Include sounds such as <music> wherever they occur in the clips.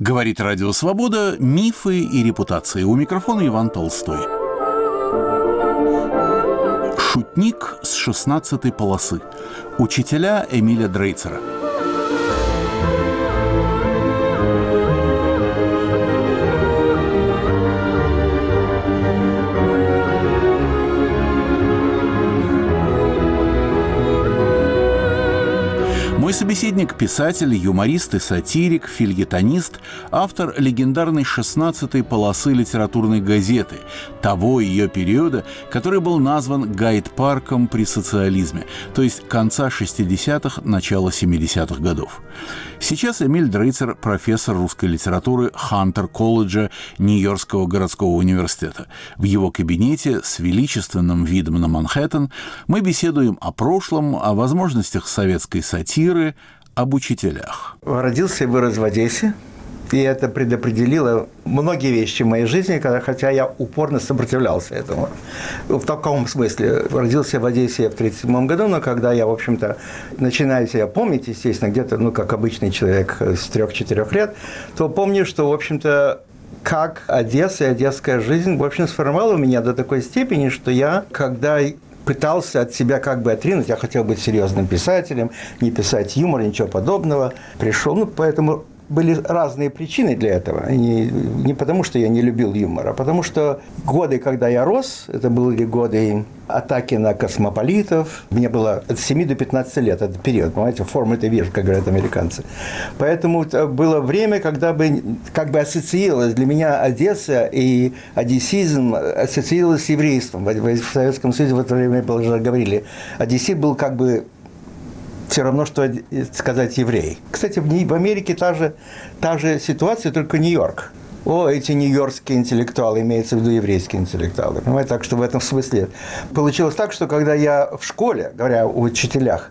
Говорит Радио Свобода «Мифы и репутации». У микрофона Иван Толстой. Шутник с шестнадцатой полосы. Учителя Эмиля Дрейцера – собеседник – писатель, юморист и сатирик, фильетонист, автор легендарной 16-й полосы литературной газеты, того ее периода, который был назван гайд-парком при социализме, то есть конца 60-х, начала 70-х годов. Сейчас Эмиль Дрейцер – профессор русской литературы Хантер-колледжа Нью-Йоркского городского университета. В его кабинете с величественным видом на Манхэттен мы беседуем о прошлом, о возможностях советской сатиры, об учителях. Родился и вырос в Одессе. И это предопределило многие вещи в моей жизни, хотя я упорно сопротивлялся этому. В таком смысле. Родился в Одессе в 1937 году, но когда я, в общем-то, начинаю себя помнить, естественно, где-то, ну, как обычный человек с трех-четырех лет, то помню, что, в общем-то, как Одесса и одесская жизнь, в общем, сформировала меня до такой степени, что я, когда пытался от себя как бы отринуть. Я хотел быть серьезным писателем, не писать юмор, ничего подобного. Пришел, ну, поэтому были разные причины для этого. Не, не потому, что я не любил юмор, а потому что годы, когда я рос, это были годы атаки на космополитов. Мне было от 7 до 15 лет, этот период, понимаете, форма это вещь, как говорят американцы. Поэтому было время, когда бы как бы ассоциировалось для меня Одесса и одессизм ассоциировалось с еврейством. В Советском Союзе в это время уже говорили, одессит был как бы все равно, что сказать еврей. Кстати, в Америке та же, та же ситуация, только Нью-Йорк. О, эти нью-йоркские интеллектуалы, имеется в виду еврейские интеллектуалы. Понимаете, так что в этом смысле получилось так, что когда я в школе, говоря о учителях,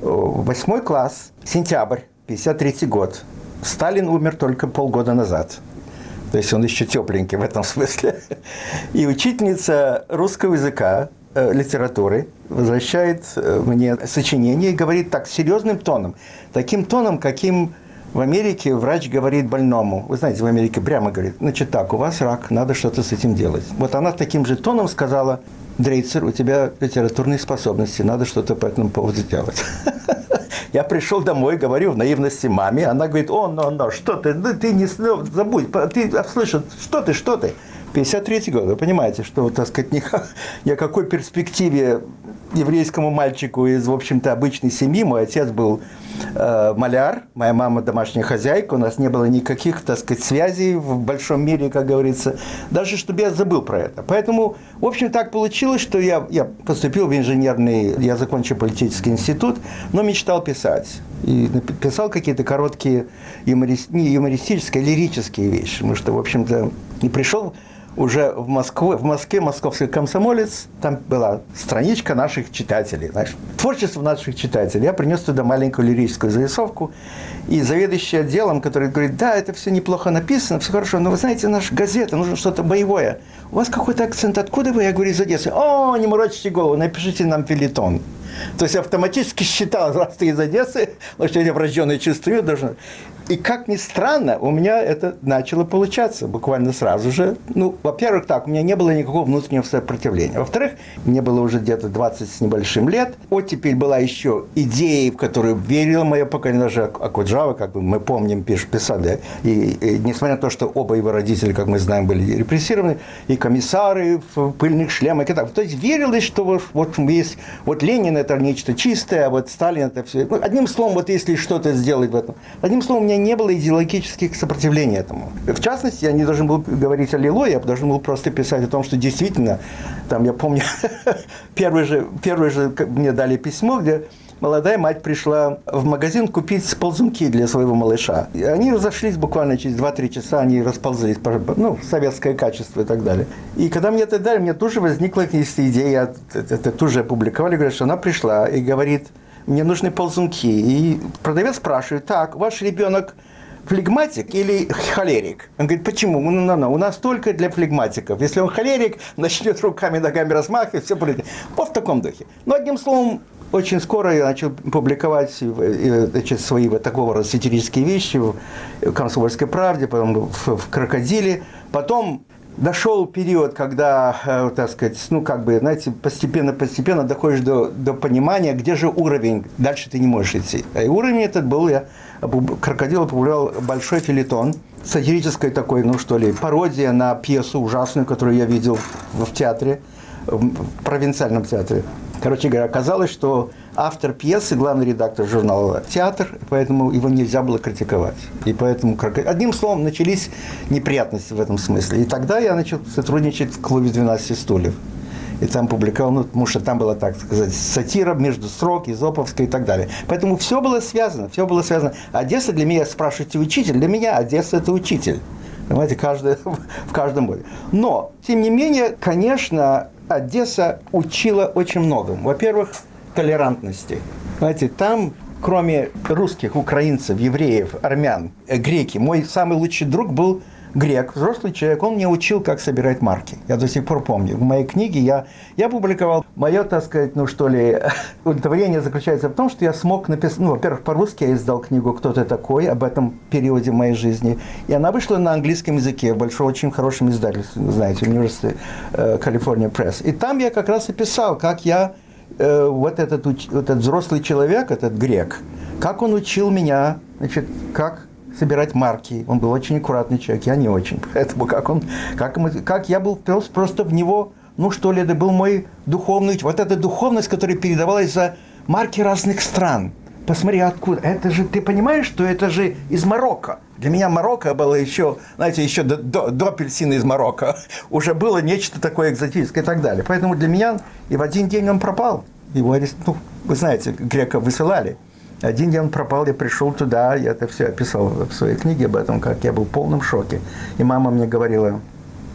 восьмой класс, сентябрь, 53 год, Сталин умер только полгода назад. То есть он еще тепленький в этом смысле. <laughs> И учительница русского языка Э, литературы возвращает э, мне сочинение и говорит так серьезным тоном, таким тоном, каким в Америке врач говорит больному. Вы знаете, в Америке прямо говорит, значит так, у вас рак, надо что-то с этим делать. Вот она таким же тоном сказала, Дрейцер, у тебя литературные способности, надо что-то по этому поводу делать. <laughs> Я пришел домой, говорю в наивности маме, она говорит, о, но, но, что ты, да ты не забудь, ты слышишь, что ты, что ты. 53 год, вы понимаете, что, так сказать, ни, ни о какой перспективе еврейскому мальчику из, в общем-то, обычной семьи. Мой отец был э, маляр, моя мама домашняя хозяйка, у нас не было никаких, так сказать, связей в большом мире, как говорится, даже чтобы я забыл про это. Поэтому, в общем, так получилось, что я, я поступил в инженерный, я закончил политический институт, но мечтал писать. И писал какие-то короткие юморист, не юмористические, а лирические вещи, потому что, в общем-то, не пришел уже в Москве, в Москве московский комсомолец, там была страничка наших читателей, знаешь, творчество наших читателей. Я принес туда маленькую лирическую зарисовку, и заведующий отделом, который говорит, да, это все неплохо написано, все хорошо, но вы знаете, наша газета, нужно что-то боевое. У вас какой-то акцент, откуда вы? Я говорю, из Одессы. О, не морочите голову, напишите нам филитон. То есть автоматически считал, раз ты из Одессы, значит, я врожденное чувство должен. И как ни странно, у меня это начало получаться буквально сразу же. Ну, во-первых, так, у меня не было никакого внутреннего сопротивления. Во-вторых, мне было уже где-то 20 с небольшим лет. Оттепель была еще идеей, в которую верило мое поколение, даже Акуджава, как бы мы помним, пишет, писали. И, и несмотря на то, что оба его родители, как мы знаем, были репрессированы, и комиссары в пыльных шлемах, и так. То есть верилось, что вот, вот есть, вот Ленин это нечто чистое, а вот Сталин это все. Ну, одним словом, вот если что-то сделать в этом. Одним словом, у меня не было идеологических сопротивлений этому. В частности, я не должен был говорить о Лило, я должен был просто писать о том, что действительно, там, я помню, <laughs> первый же, первый же мне дали письмо, где молодая мать пришла в магазин купить ползунки для своего малыша. И они разошлись буквально через 2-3 часа, они расползлись, ну, советское качество и так далее. И когда мне это дали, мне тоже возникла идея, это тоже опубликовали, говорят, что она пришла и говорит, мне нужны ползунки. И продавец спрашивает, так, ваш ребенок флегматик или холерик? Он говорит, почему? Ну, ну, ну, у нас только для флегматиков. Если он холерик, <laughs> начнет руками, ногами размахивать, все будет. Вот в таком духе. Но одним словом, очень скоро я начал публиковать значит, свои вот такого рода сатирические вещи в «Комсомольской правде», потом в, в «Крокодиле». Потом дошел период, когда, э, так сказать, ну, как бы, знаете, постепенно-постепенно доходишь до, до понимания, где же уровень, дальше ты не можешь идти. И уровень этот был, я «Крокодил» опубликовал большой филитон, сатирической такой, ну, что ли, пародия на пьесу ужасную, которую я видел в театре, в провинциальном театре. Короче говоря, оказалось, что автор пьесы, главный редактор журнала «Театр», поэтому его нельзя было критиковать. И поэтому, одним словом, начались неприятности в этом смысле. И тогда я начал сотрудничать в клубе «12 стульев». И там публиковал, ну, потому что там была, так сказать, сатира между строк, Изоповская и так далее. Поэтому все было связано, все было связано. Одесса для меня, спрашиваете, учитель? Для меня Одесса – это учитель. Понимаете, каждый, <laughs> в каждом боде. Но, тем не менее, конечно, Одесса учила очень многому. Во-первых, толерантности. Знаете, там кроме русских, украинцев, евреев, армян, э, греки, мой самый лучший друг был грек, взрослый человек, он мне учил, как собирать марки. Я до сих пор помню. В моей книге я, я публиковал, мое, так сказать, ну что ли, <laughs> удовлетворение заключается в том, что я смог написать, ну, во-первых, по-русски я издал книгу «Кто ты такой» об этом периоде моей жизни. И она вышла на английском языке в большом, очень хорошем издательстве, знаете, университете Калифорния Пресс. И там я как раз и писал, как я э, вот этот, вот этот взрослый человек, этот грек, как он учил меня, значит, как собирать марки. Он был очень аккуратный человек, я не очень. <laughs> Поэтому как он, как, мы, как я был просто в него, ну что ли, это был мой духовный, вот эта духовность, которая передавалась за марки разных стран. Посмотри, откуда. Это же, ты понимаешь, что это же из Марокко. Для меня Марокко было еще, знаете, еще до, до, до апельсина из Марокко. <laughs> Уже было нечто такое экзотическое и так далее. Поэтому для меня и в один день он пропал. Его арест... ну, вы знаете, грека высылали. Один день он пропал, я пришел туда, я это все описал в своей книге об этом, как я был в полном шоке. И мама мне говорила,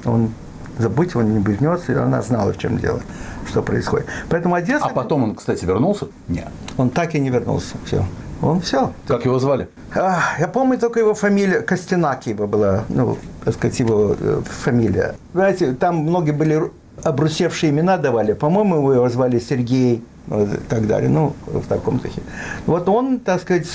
он забудь, он не вернется, и она знала, в чем дело, что происходит. Поэтому Одесса... А потом он, кстати, вернулся? Нет. Он так и не вернулся. Все. Он все. Как его звали? А, я помню только его фамилия, Костянаки его была, ну, так сказать, его э, фамилия. Знаете, там многие были обрусевшие имена давали. По-моему, его звали Сергей, и так далее, ну, в таком духе. Вот он, так сказать,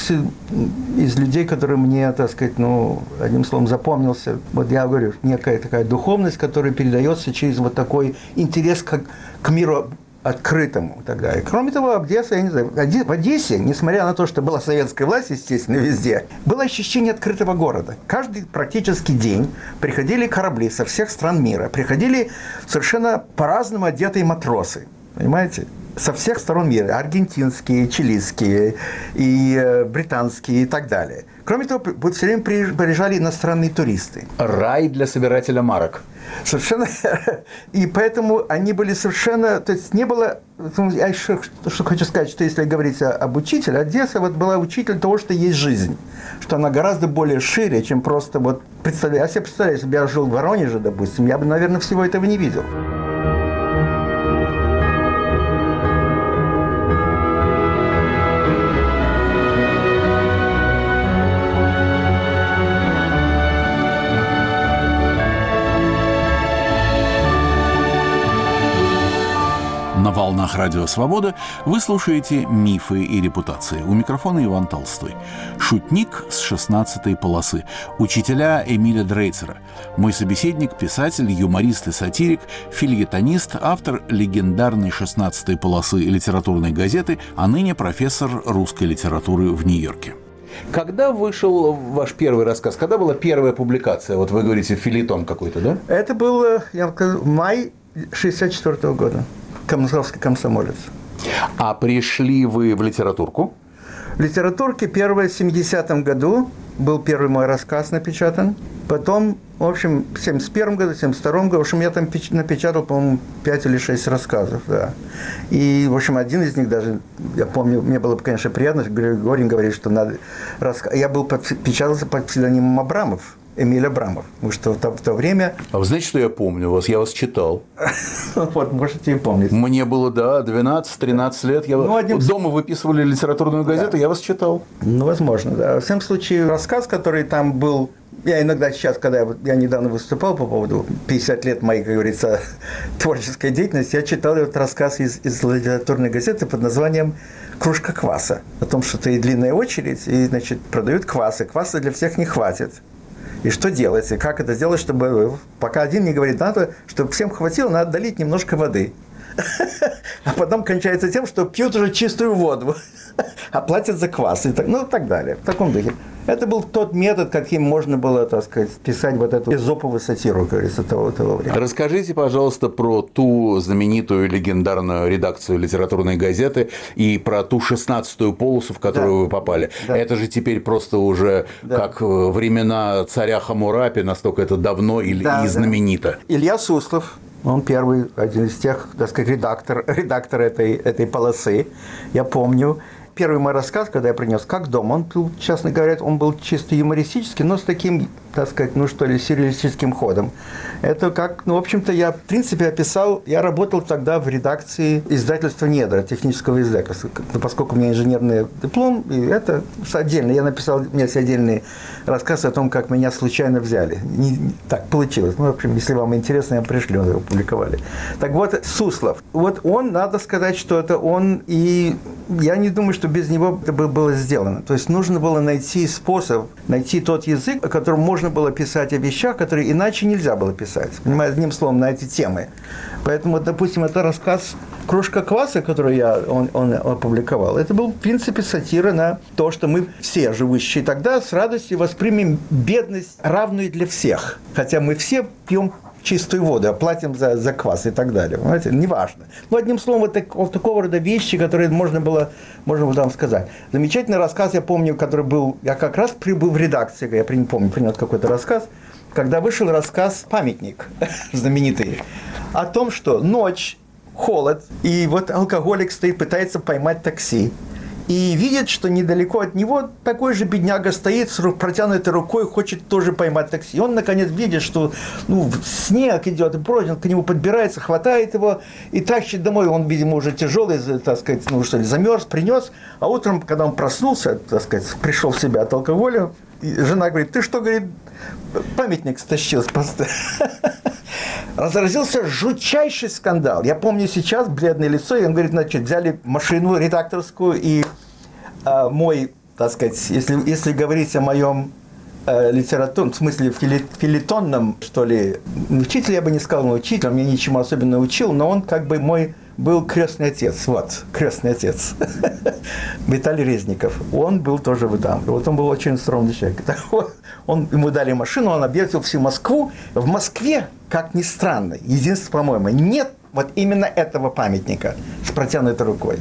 из людей, которые мне, так сказать, ну, одним словом, запомнился, вот я говорю, некая такая духовность, которая передается через вот такой интерес к, к миру открытому и так далее. Кроме того, Одесса, я не знаю, в Одессе, несмотря на то, что была советская власть, естественно, везде, было ощущение открытого города. Каждый практически день приходили корабли со всех стран мира, приходили совершенно по-разному одетые матросы, понимаете? Со всех сторон мира, аргентинские, чилийские, и э, британские и так далее. Кроме того, все время приезжали иностранные туристы. Рай для собирателя марок. Совершенно. <laughs> И поэтому они были совершенно... То есть не было... Я еще что хочу сказать, что если говорить об учителе, Одесса вот была учитель того, что есть жизнь. Что она гораздо более шире, чем просто вот... Представляю, я себе представляю, если бы я жил в Воронеже, допустим, я бы, наверное, всего этого не видел. Волнах Радио Свобода вы слушаете «Мифы и репутации». У микрофона Иван Толстой. Шутник с 16 полосы. Учителя Эмиля Дрейцера. Мой собеседник – писатель, юморист и сатирик, фильетонист, автор легендарной 16 полосы литературной газеты, а ныне профессор русской литературы в Нью-Йорке. Когда вышел ваш первый рассказ? Когда была первая публикация? Вот вы говорите, филитон какой-то, да? Это был, я скажу, май 64 -го года. Комсомольский комсомолец. А пришли вы в литературку? В литературке первое в 70-м году был первый мой рассказ напечатан. Потом, в общем, в 71 году, в 72 году, в общем, я там напечатал, по-моему, 5 или 6 рассказов, да. И, в общем, один из них даже, я помню, мне было, конечно, приятно, Григорий говорит, что надо... Рассказ... Я был, печатался под псевдонимом Абрамов. Эмиль Абрамов. Потому что в то, в то время... А вы знаете, что я помню вас? Я вас читал. <laughs> Вот, можете и помнить. Мне было, да, 12-13 лет. Я ну, одним... Дома выписывали литературную газету, да. я вас читал. Ну, возможно, да. В всяком случае, рассказ, который там был Я иногда сейчас, когда я, я недавно выступал по поводу 50 лет моей, как говорится, <laughs> творческой деятельности, я читал этот рассказ из, из литературной газеты под названием «Кружка кваса». О том, что стоит длинная очередь, и, значит, продают квасы. Кваса для всех не хватит. И что делать? И как это сделать, чтобы... Пока один не говорит, надо, чтобы всем хватило, надо долить немножко воды. А потом кончается тем, что пьют уже чистую воду, а платят за квас, и так, ну и так далее. В таком духе. Это был тот метод, каким можно было, так сказать, писать вот эту эзоповую сатиру, как говорится, того, того времени. Расскажите, пожалуйста, про ту знаменитую легендарную редакцию литературной газеты и про ту шестнадцатую полосу, в которую да. вы попали. Да. Это же теперь просто уже да. как времена царя Хамурапи, настолько это давно и, да, и знаменито. Да. Илья Суслов, он первый, один из тех, так сказать, редактор, <laughs> редактор этой, этой полосы. Я помню, первый мой рассказ, когда я принес «Как дом», он был, честно говоря, он был чисто юмористический, но с таким, так сказать, ну что ли, сюрреалистическим ходом. Это как, ну, в общем-то, я, в принципе, описал, я работал тогда в редакции издательства «Недра», технического издательства, ну, поскольку у меня инженерный диплом, и это отдельно, я написал, у меня есть отдельный рассказ о том, как меня случайно взяли. Не, так получилось. Ну, в общем, если вам интересно, я пришлю, его публиковали. Так вот, Суслов. Вот он, надо сказать, что это он, и я не думаю, что без него это бы было сделано. То есть нужно было найти способ, найти тот язык, о котором можно было писать о вещах, которые иначе нельзя было писать. Понимаете, одним словом, на эти темы. Поэтому, допустим, это рассказ «Кружка кваса», который я, он, он опубликовал, это был, в принципе, сатира на то, что мы все, живущие тогда, с радостью воспримем бедность, равную для всех. Хотя мы все пьем чистую воду, оплатим за, за квас и так далее. Понимаете? Неважно. Ну, одним словом, вот, так, вот такого рода вещи, которые можно было, можно было там сказать. Замечательный рассказ, я помню, который был, я как раз прибыл в редакции, я не помню, принес какой-то рассказ, когда вышел рассказ «Памятник» <laughs> знаменитый, о том, что ночь, холод, и вот алкоголик стоит, пытается поймать такси и видит, что недалеко от него такой же бедняга стоит с протянутой рукой, хочет тоже поймать такси. И он, наконец, видит, что ну, снег идет, и прочь, к нему подбирается, хватает его и тащит домой. Он, видимо, уже тяжелый, так сказать, ну что ли, замерз, принес. А утром, когда он проснулся, так сказать, пришел в себя от алкоголя, жена говорит, ты что, говорит, памятник стащил с поста. Разразился жутчайший скандал. Я помню сейчас бледное лицо, и он говорит, значит, взяли машину редакторскую, и э, мой, так сказать, если, если говорить о моем э, литературном, в смысле филитонном, что ли, учитель я бы не сказал, но учитель, он меня ничему особенно учил, но он как бы мой был крестный отец, вот, крестный отец, <laughs> Виталий Резников. Он был тоже в там. Вот он был очень скромный человек. <laughs> Он, ему дали машину, он объездил всю Москву. В Москве, как ни странно, единственное, по-моему, нет вот именно этого памятника с протянутой рукой.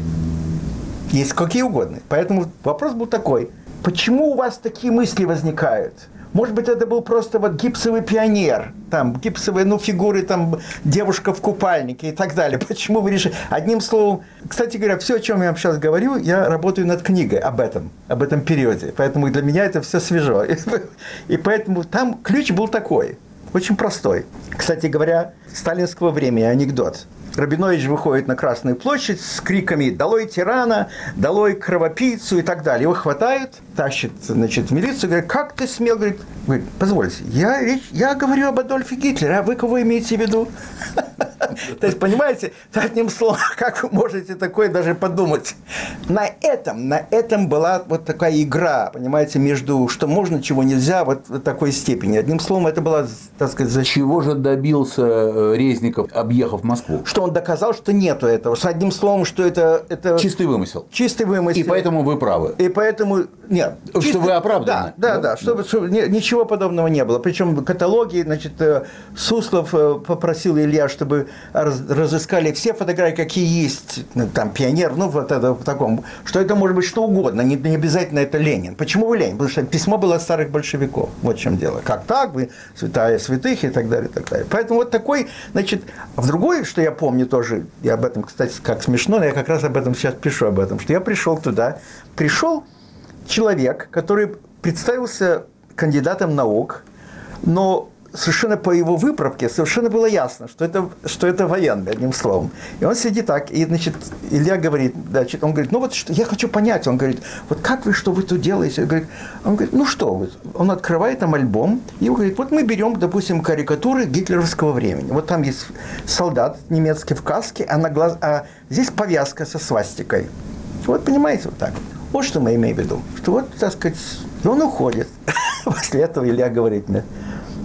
Есть какие угодно. Поэтому вопрос был такой. Почему у вас такие мысли возникают? Может быть, это был просто вот гипсовый пионер, там, гипсовые, ну, фигуры, там, девушка в купальнике и так далее. <laughs> Почему вы решили? Одним словом, кстати говоря, все, о чем я вам сейчас говорю, я работаю над книгой об этом, об этом периоде. Поэтому для меня это все свежо. <laughs> И поэтому там ключ был такой, очень простой. Кстати говоря, сталинского времени анекдот. Рабинович выходит на Красную площадь с криками «Долой тирана! Долой кровопийцу!» и так далее. Его хватают, тащат значит, в милицию, говорят, как ты смел? Говорит, говорит позвольте, я, речь, я говорю об Адольфе Гитлере, а вы кого имеете в виду? <laughs> То есть, понимаете, одним словом, <laughs> как вы можете такое даже подумать? На этом, на этом была вот такая игра, понимаете, между что можно, чего нельзя, вот в такой степени. Одним словом, это была, так сказать, защита. Чего же добился э, Резников, объехав Москву? Что он доказал, что нету этого. С одним словом, что это... это чистый вымысел. Чистый вымысел. И поэтому вы правы. И поэтому... Нет. Что чистый... вы оправданы. Да, да, да. Чтобы, чтобы, ничего подобного не было. Причем каталоги, значит, э, Суслов э, попросил Илья, чтобы разыскали все фотографии, какие есть, ну, там, пионер, ну, вот это в таком, что это может быть что угодно, не, не обязательно это Ленин. Почему вы Ленин? Потому что письмо было от старых большевиков. Вот в чем дело. Как так, вы святая святых и так далее, и так далее. Поэтому вот такой, значит, в другой, что я помню тоже, я об этом, кстати, как смешно, но я как раз об этом сейчас пишу об этом, что я пришел туда, пришел человек, который представился кандидатом наук, но совершенно по его выправке совершенно было ясно, что это, что это военный, одним словом. И он сидит так, и, значит, Илья говорит, значит, он говорит, ну вот что, я хочу понять, он говорит, вот как вы, что вы тут делаете? Он говорит, он говорит ну что вы? Он открывает там альбом, и он говорит, вот мы берем, допустим, карикатуры гитлеровского времени. Вот там есть солдат немецкий в каске, а, на глаз, а здесь повязка со свастикой. Вот понимаете, вот так. Вот что мы имеем в виду. Что вот, так сказать, и он уходит. <laughs> После этого Илья говорит мне,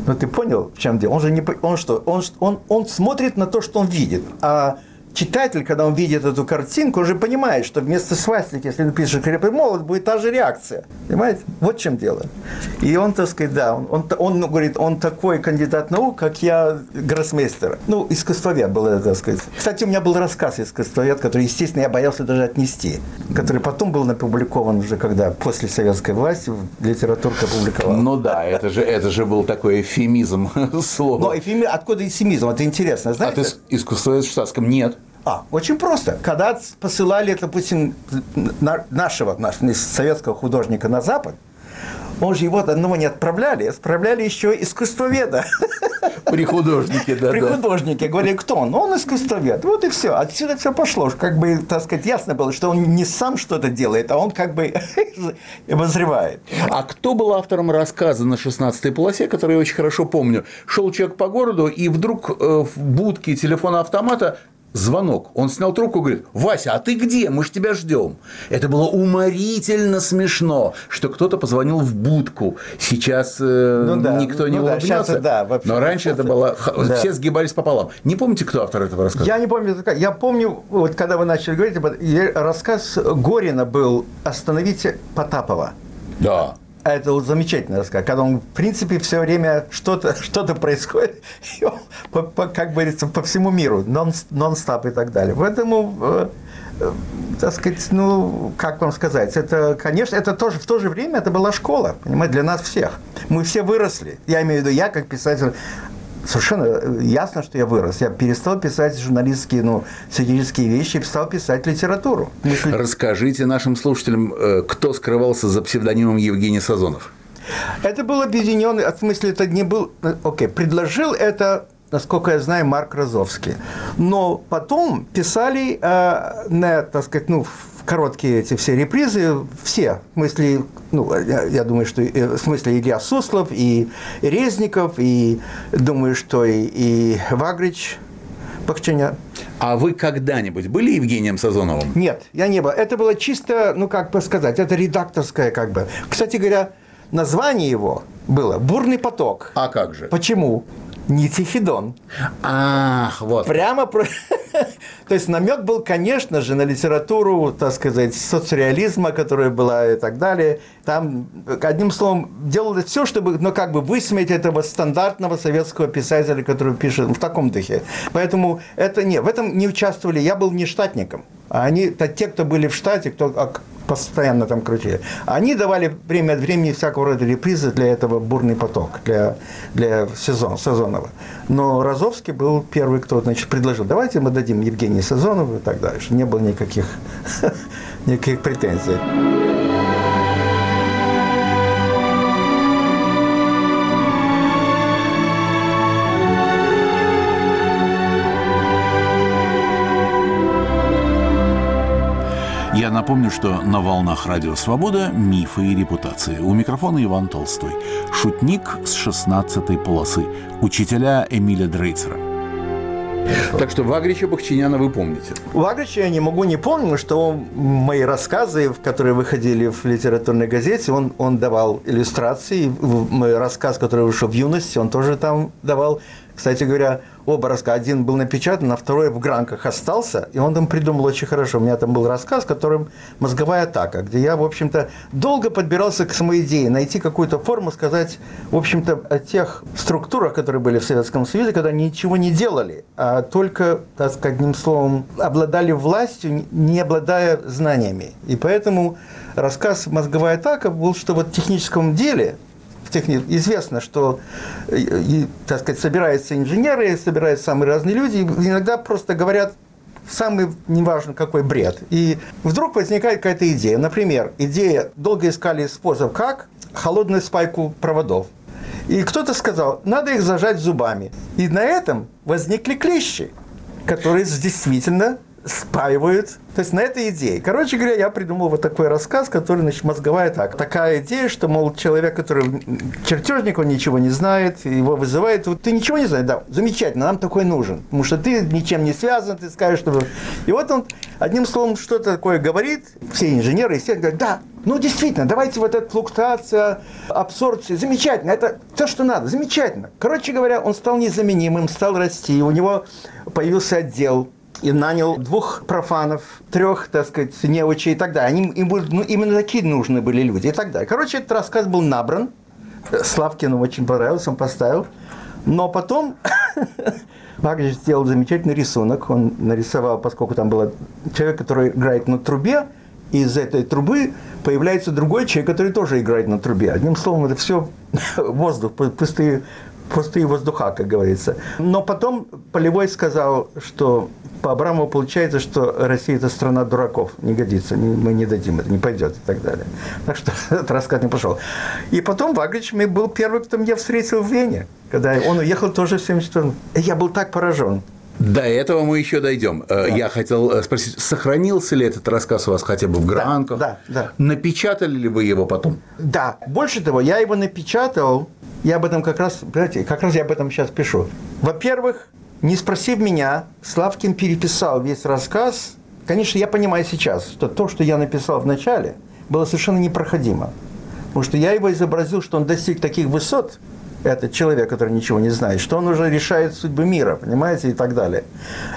ну ты понял, в чем дело? Он же не, он что, он, он, он смотрит на то, что он видит, а читатель, когда он видит эту картинку, уже понимает, что вместо свастики, если напишешь «крепкий молот», будет та же реакция. Понимаете? Вот в чем дело. И он, так сказать, да, он, он, он говорит, он такой кандидат наук, как я, гроссмейстер. Ну, искусствовед был это, так сказать. Кстати, у меня был рассказ искусствовед, который, естественно, я боялся даже отнести, который потом был опубликован уже, когда после советской власти литературка опубликовала. Ну да, это же, это же был такой эфемизм <laughs> слова. Но эфемизм, откуда эфемизм? Это интересно, знаете? Ты искусствовед в штатском? Нет. А, очень просто. Когда посылали, допустим, нашего, нашего советского художника на Запад, он же его одного не отправляли, отправляли еще искусствоведа. При художнике, да. При да. художнике. Говорили, кто он? Он искусствовед. Вот и все. Отсюда все пошло. Как бы, так сказать, ясно было, что он не сам что-то делает, а он как бы <laughs> обозревает. А кто был автором рассказа на 16-й полосе, который я очень хорошо помню? Шел человек по городу, и вдруг э, в будке телефона автомата звонок. Он снял трубку и говорит, Вася, а ты где? Мы ж тебя ждем. Это было уморительно смешно, что кто-то позвонил в будку. Сейчас э, ну, да, никто не ну, улыбнется. Да, да, но раньше это было... Да. Все сгибались пополам. Не помните, кто автор этого рассказа? Я не помню. Я помню, вот когда вы начали говорить, рассказ Горина был «Остановите Потапова». Да. А это вот замечательный рассказ, когда он, в принципе, все время что-то <laughs> что происходит, <laughs> и он, по, по, как говорится, по всему миру, нон, нон-стоп и так далее. Поэтому, э, э, так сказать, ну, как вам сказать, это, конечно, это тоже в то же время это была школа, понимаете, для нас всех. Мы все выросли. Я имею в виду, я как писатель совершенно э, ясно, что я вырос. Я перестал писать журналистские, ну, сатирические вещи, стал писать литературу. Мысли... Расскажите нашим слушателям, э, кто скрывался за псевдонимом Евгений Сазонов. Это был объединенный, в смысле, это не был, э, окей, okay, предложил это насколько я знаю, Марк Розовский. Но потом писали, э, на, так сказать, ну, короткие эти все репризы, все, в смысле, ну, я, я думаю, что в смысле Илья Суслов, и Резников, и думаю, что и, и Вагрич, Бахчаня. А вы когда-нибудь были Евгением Сазоновым? Нет, я не был. Это было чисто, ну, как бы сказать, это редакторское как бы. Кстати говоря, название его было «Бурный поток». А как же? Почему? Не Тихидон. Ах, вот. Прямо про... <laughs> То есть намек был, конечно же, на литературу, так сказать, соцреализма, которая была и так далее. Там, одним словом, делалось все, чтобы, ну, как бы высмеять этого стандартного советского писателя, который пишет в таком духе. Поэтому это не, в этом не участвовали. Я был не штатником. А они, это те, кто были в штате, кто а, постоянно там крутили, они давали время от времени всякого рода репризы для этого бурный поток, для, для сезон, сезонного. Но Розовский был первый, кто значит, предложил, давайте мы дадим Евгению Сезонову и так дальше. Не было никаких, <laughs> никаких претензий. Напомню, что на волнах Радио Свобода мифы и репутации. У микрофона Иван Толстой. Шутник с 16-й полосы. Учителя Эмиля Дрейцера. Так что Вагрича Бахчиняна вы помните? Вагрича я не могу не помнить, что мои рассказы, которые выходили в литературной газете, он, он давал иллюстрации. Мой рассказ, который вышел в юности, он тоже там давал. Кстати говоря, оба. Один был напечатан, а второй в гранках остался, и он там придумал очень хорошо. У меня там был рассказ, которым «Мозговая атака», где я, в общем-то, долго подбирался к самой идее, найти какую-то форму, сказать, в общем-то, о тех структурах, которые были в Советском Союзе, когда ничего не делали, а только, так сказать, одним словом, обладали властью, не обладая знаниями. И поэтому рассказ «Мозговая атака» был, что вот в техническом деле – техни... известно, что, и, так сказать, собираются инженеры, собираются самые разные люди, и иногда просто говорят самый, неважно какой бред. И вдруг возникает какая-то идея. Например, идея, долго искали способ, как холодную спайку проводов. И кто-то сказал, надо их зажать зубами. И на этом возникли клещи, которые действительно спаивают. То есть на этой идее. Короче говоря, я придумал вот такой рассказ, который, значит, мозговая так. Такая идея, что, мол, человек, который чертежник, он ничего не знает, его вызывает. Вот ты ничего не знаешь, да, замечательно, нам такой нужен. Потому что ты ничем не связан, ты скажешь, что... И вот он, одним словом, что-то такое говорит, все инженеры, все говорят, да, ну, действительно, давайте вот эта флуктуация, абсорбция, замечательно, это то, что надо, замечательно. Короче говоря, он стал незаменимым, стал расти, у него появился отдел и нанял двух профанов, трех, так сказать, неучей и так далее. Они, им будут, ну, именно такие нужны были люди и так далее. Короче, этот рассказ был набран. Славкину очень понравился, он поставил. Но потом <laughs> Вагнер сделал замечательный рисунок. Он нарисовал, поскольку там был человек, который играет на трубе, из этой трубы появляется другой человек, который тоже играет на трубе. Одним словом, это все <laughs> воздух, пустые, пустые воздуха, как говорится. Но потом Полевой сказал, что по Абрамову получается, что Россия – это страна дураков, не годится, мы не дадим это, не пойдет и так далее. Так что <laughs> этот рассказ не пошел. И потом Вагрич был первый, кто меня встретил в Вене, когда он уехал тоже в 74 Я был так поражен. До этого мы еще дойдем. Э, да. Я хотел э, спросить, сохранился ли этот рассказ у вас хотя бы в гранках? Да, да, да. Напечатали ли вы его потом? Да. Больше того, я его напечатал. Я об этом как раз, понимаете, как раз я об этом сейчас пишу. Во-первых, не спросив меня, Славкин переписал весь рассказ. Конечно, я понимаю сейчас, что то, что я написал в начале, было совершенно непроходимо. Потому что я его изобразил, что он достиг таких высот, этот человек, который ничего не знает, что он уже решает судьбы мира, понимаете, и так далее.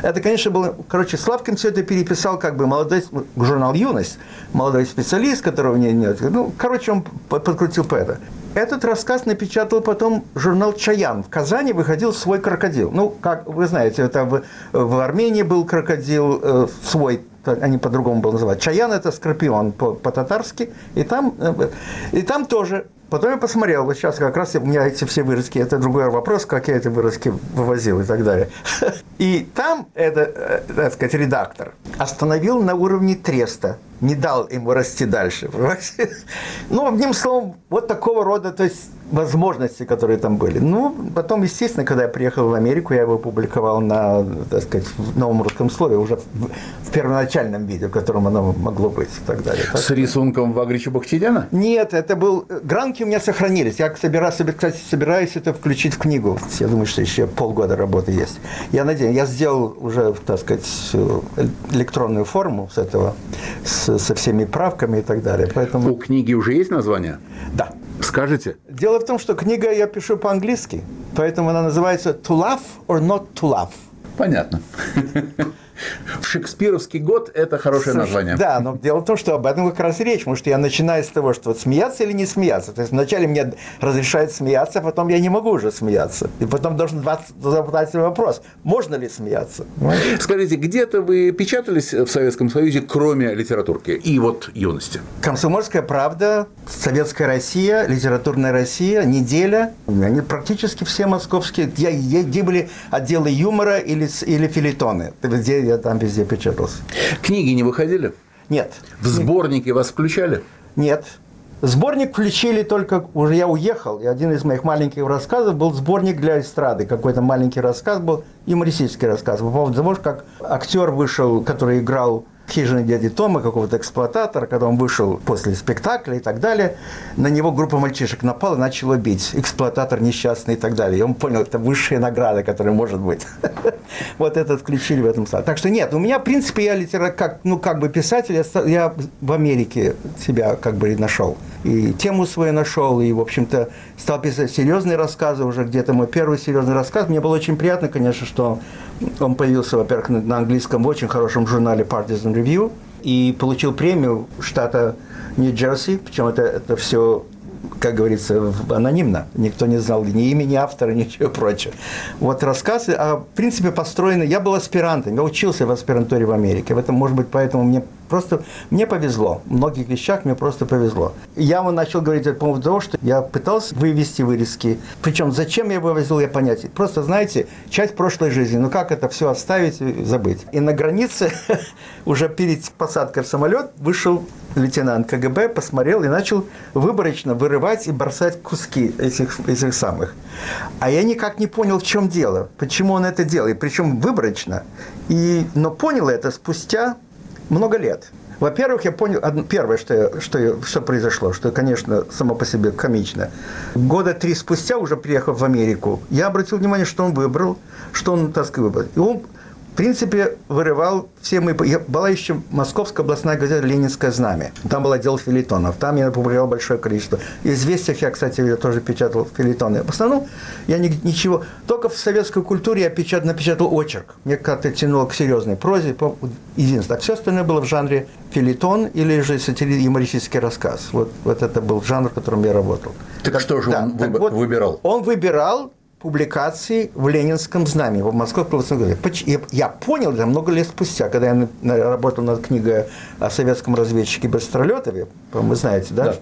Это, конечно, было... Короче, Славкин все это переписал как бы молодой... Журнал «Юность», молодой специалист, которого не... нет. Ну, короче, он подкрутил по это. Этот рассказ напечатал потом журнал «Чаян». В Казани выходил свой крокодил. Ну, как вы знаете, это в, в Армении был крокодил э, свой, они по-другому был называть. Чаян – это скорпион по-татарски. И там, э, и там тоже Потом я посмотрел, вот сейчас как раз у меня эти все вырезки, это другой вопрос, как я эти вырезки вывозил и так далее. <laughs> И там, это, э, так сказать, редактор остановил на уровне треста, не дал ему расти дальше. <laughs> Ну, одним словом, вот такого рода, то есть возможности, которые там были. Ну, потом, естественно, когда я приехал в Америку, я его публиковал на, так сказать, в новом русском слове, уже в, в первоначальном виде, в котором оно могло быть и так далее. С рисунком Вагрича Бахчедяна? Нет, это был... Гранки у меня сохранились. Я, собираюсь, кстати, собираюсь это включить в книгу. Я думаю, что еще полгода работы есть. Я надеюсь, я сделал уже, так сказать, электронную форму с этого, с, со всеми правками и так далее. Поэтому... У книги уже есть название? Да. Скажите? Дело в том, что книга я пишу по-английски, поэтому она называется «To love or not to love». Понятно. <laughs> В шекспировский год это хорошее название. Да, но дело в том, что об этом как раз речь, потому что я начинаю с того, что вот смеяться или не смеяться. То есть вначале мне разрешают смеяться, а потом я не могу уже смеяться. И потом должен задать вопрос, можно ли смеяться. Скажите, где-то вы печатались в Советском Союзе, кроме литературки и вот юности? Комсомольская правда, Советская Россия, литературная Россия, неделя. Они практически все московские, где, где были отделы юмора или, или филитоны, где я там везде печатался. Книги не выходили? Нет. В сборники вас включали? Нет. Сборник включили только, уже я уехал, и один из моих маленьких рассказов был сборник для эстрады. Какой-то маленький рассказ был, юмористический рассказ по поводу того, как актер вышел, который играл хижины дяди Тома, какого-то эксплуататора, когда он вышел после спектакля и так далее, на него группа мальчишек напала и начала бить. Эксплуататор несчастный и так далее. И он понял, это высшая награда, которая может быть. <laughs> Вот это включили в этом Так что нет, у меня, в принципе, я литера, как, ну, как бы писатель, я в Америке себя как бы нашел. И тему свою нашел, и, в общем-то, стал писать серьезные рассказы уже где-то. Мой первый серьезный рассказ. Мне было очень приятно, конечно, что он появился, во-первых, на английском в очень хорошем журнале Partisan Review и получил премию штата Нью-Джерси, причем это, это все как говорится, анонимно. Никто не знал ни имени автора, <laughs> ничего прочего. Вот рассказы, а в принципе построены... Я был аспирантом, я учился в аспирантуре в Америке. В этом, может быть, поэтому мне просто... Мне повезло. В многих вещах мне просто повезло. Я вам начал говорить по поводу того, что я пытался вывести вырезки. Причем зачем я вывозил, я понять. Просто, знаете, часть прошлой жизни. Ну как это все оставить и забыть? И на границе <laughs> уже перед посадкой в самолет вышел лейтенант КГБ посмотрел и начал выборочно вырывать и бросать куски этих, этих самых. А я никак не понял, в чем дело, почему он это делает, причем выборочно. И, но понял это спустя много лет. Во-первых, я понял, первое, что, я, что, я, что произошло, что, конечно, само по себе комично. Года три спустя, уже приехав в Америку, я обратил внимание, что он выбрал, что он, так сказать, выбрал. И он в принципе, вырывал все мои... Была еще Московская областная газета «Ленинское знамя». Там был отдел филитонов. Там я опубликовал большое количество. «Известиях» я, кстати, я тоже печатал филитоны. В основном я ничего... Только в советской культуре я печат, напечатал очерк. Мне как-то тянуло к серьезной прозе. Единственное. А все остальное было в жанре филитон или же сатирит юмористический рассказ. Вот, вот это был жанр, в котором я работал. Так, так что же да, он так вот, выбирал? Он выбирал публикации в Ленинском знамени, в Московском областном газете. Я понял это много лет спустя, когда я работал над книгой о советском разведчике Быстролетове, вы знаете, да? да.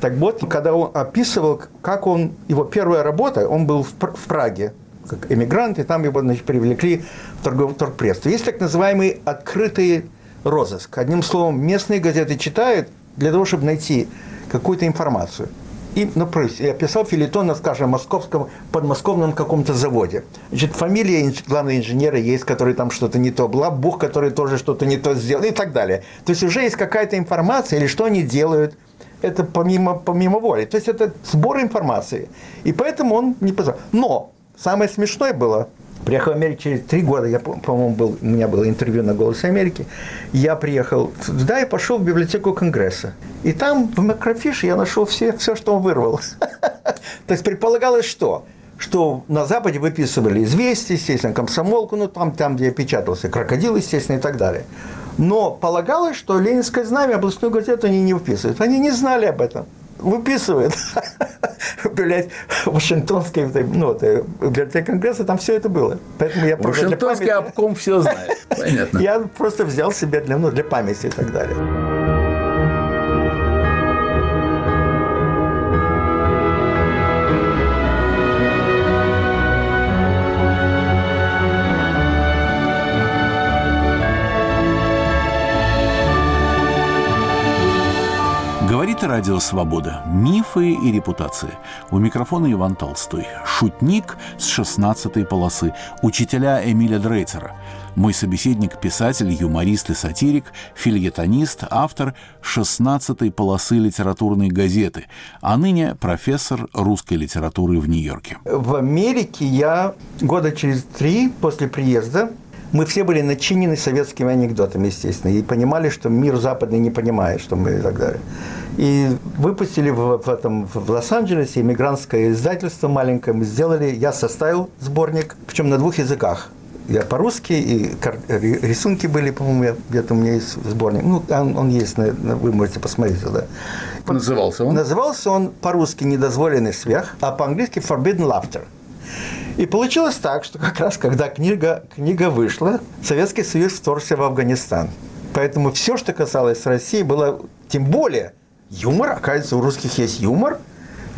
Так вот, когда он описывал, как он, его первая работа, он был в, в Праге, как эмигрант, и там его значит, привлекли в торговый торгпресс. Есть так называемый открытый розыск. Одним словом, местные газеты читают для того, чтобы найти какую-то информацию и, ну, я писал филитон скажем, московском, подмосковном каком-то заводе. Значит, фамилия главного инженера есть, который там что-то не то, Блабух, который тоже что-то не то сделал и так далее. То есть уже есть какая-то информация или что они делают, это помимо, помимо воли. То есть это сбор информации. И поэтому он не позвал. Но самое смешное было, Приехал в Америку через три года, я, по-моему, был, у меня было интервью на «Голосе Америки». Я приехал туда и пошел в библиотеку Конгресса. И там в макрофише я нашел все, все, что он вырвал. <laughs> То есть предполагалось, что? Что на Западе выписывали известия, естественно, комсомолку, ну там, там, где я печатался, крокодил, естественно, и так далее. Но полагалось, что Ленинское знамя, областную газету они не выписывают. Они не знали об этом выписывает, <laughs> блядь, Вашингтонской, ну, библиотеке Конгресса, там все это было. Поэтому я Вашингтонский обком все знает. <laughs> Понятно. Я просто взял себе для, ну, для памяти и так далее. Говорит Радио Свобода. Мифы и репутации. У микрофона Иван Толстой. Шутник с 16 полосы. Учителя Эмиля Дрейцера. Мой собеседник – писатель, юморист и сатирик, фильетонист, автор 16 полосы литературной газеты, а ныне профессор русской литературы в Нью-Йорке. В Америке я года через три после приезда мы все были начинены советскими анекдотами, естественно, и понимали, что мир западный не понимает, что мы и так далее. И выпустили в, в, этом, в Лос-Анджелесе иммигрантское издательство маленькое, мы сделали, я составил сборник, причем на двух языках. Я по-русски, и рисунки были, по-моему, где-то у меня есть сборник. Ну, он, он есть, вы можете посмотреть туда. Назывался он? Назывался он по-русски «Недозволенный смех», а по-английски «Forbidden Laughter». И получилось так, что как раз когда книга, книга вышла, Советский Союз вторгся в Афганистан. Поэтому все, что касалось России, было тем более юмор. Оказывается, у русских есть юмор.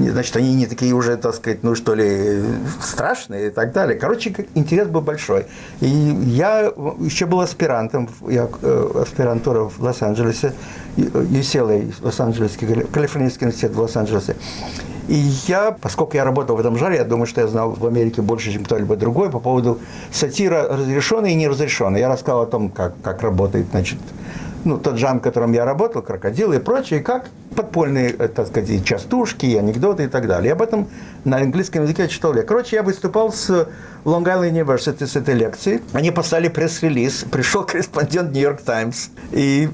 Значит, они не такие уже, так сказать, ну что ли, страшные и так далее. Короче, интерес был большой. И я еще был аспирантом, я э, аспирантура в Лос-Анджелесе, UCLA, Лос-Анджелесский, Калифорнийский университет в Лос-Анджелесе. И я, поскольку я работал в этом жанре, я думаю, что я знал в Америке больше, чем кто-либо другой по поводу сатира разрешенной и неразрешенной. Я рассказал о том, как, как работает, значит, ну, тот жанр, в котором я работал, крокодилы и прочее, как подпольные, э, так сказать, частушки, анекдоты и так далее. И об этом на английском языке читал я. Короче, я выступал с Long Island University с этой лекции. Они послали пресс-релиз. Пришел <laughs> корреспондент York Times и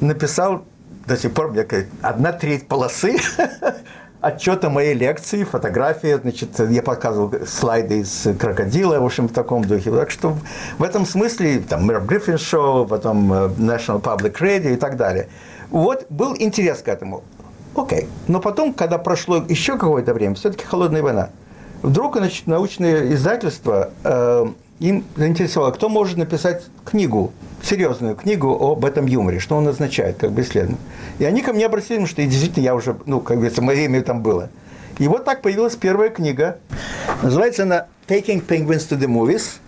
написал до сих пор, мне одна треть полосы <laughs> отчета моей лекции, фотографии, значит, я показывал слайды из крокодила, в общем, в таком духе. Так что в этом смысле, там, Мэр Гриффин Шоу, потом э, National Public Radio и так далее. Вот был интерес к этому. Окей. Но потом, когда прошло еще какое-то время, все-таки холодная война, вдруг, значит, научное издательство э, им заинтересовало, кто может написать книгу, серьезную книгу об этом юморе, что он означает, как бы исследование. И они ко мне обратились, что действительно я уже, ну, как говорится, мое имя там было. И вот так появилась первая книга. Называется она «Taking Penguins to the Movies».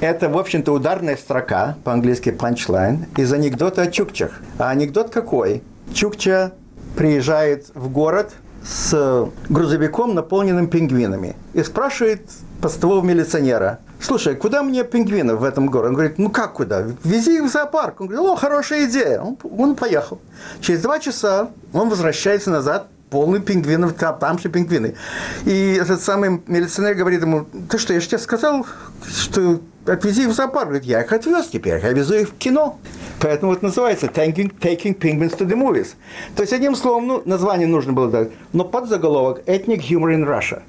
Это, в общем-то, ударная строка, по-английски punchline, из анекдота о чукчах. А анекдот какой? Чукча приезжает в город с грузовиком, наполненным пингвинами, и спрашивает постового милиционера, слушай, куда мне пингвинов в этом городе? Он говорит, ну как куда? Вези их в зоопарк. Он говорит, о, хорошая идея. Он, он поехал. Через два часа он возвращается назад, полный пингвинов, там, там же пингвины. И этот самый милиционер говорит ему, ты что, я же тебе сказал, что отвези их в зоопарк. Говорит, я их отвез теперь, я везу их в кино. Поэтому вот называется taking, taking Penguins to the Movies. То есть, одним словом, ну, название нужно было дать, но под заголовок Ethnic Humor in Russia.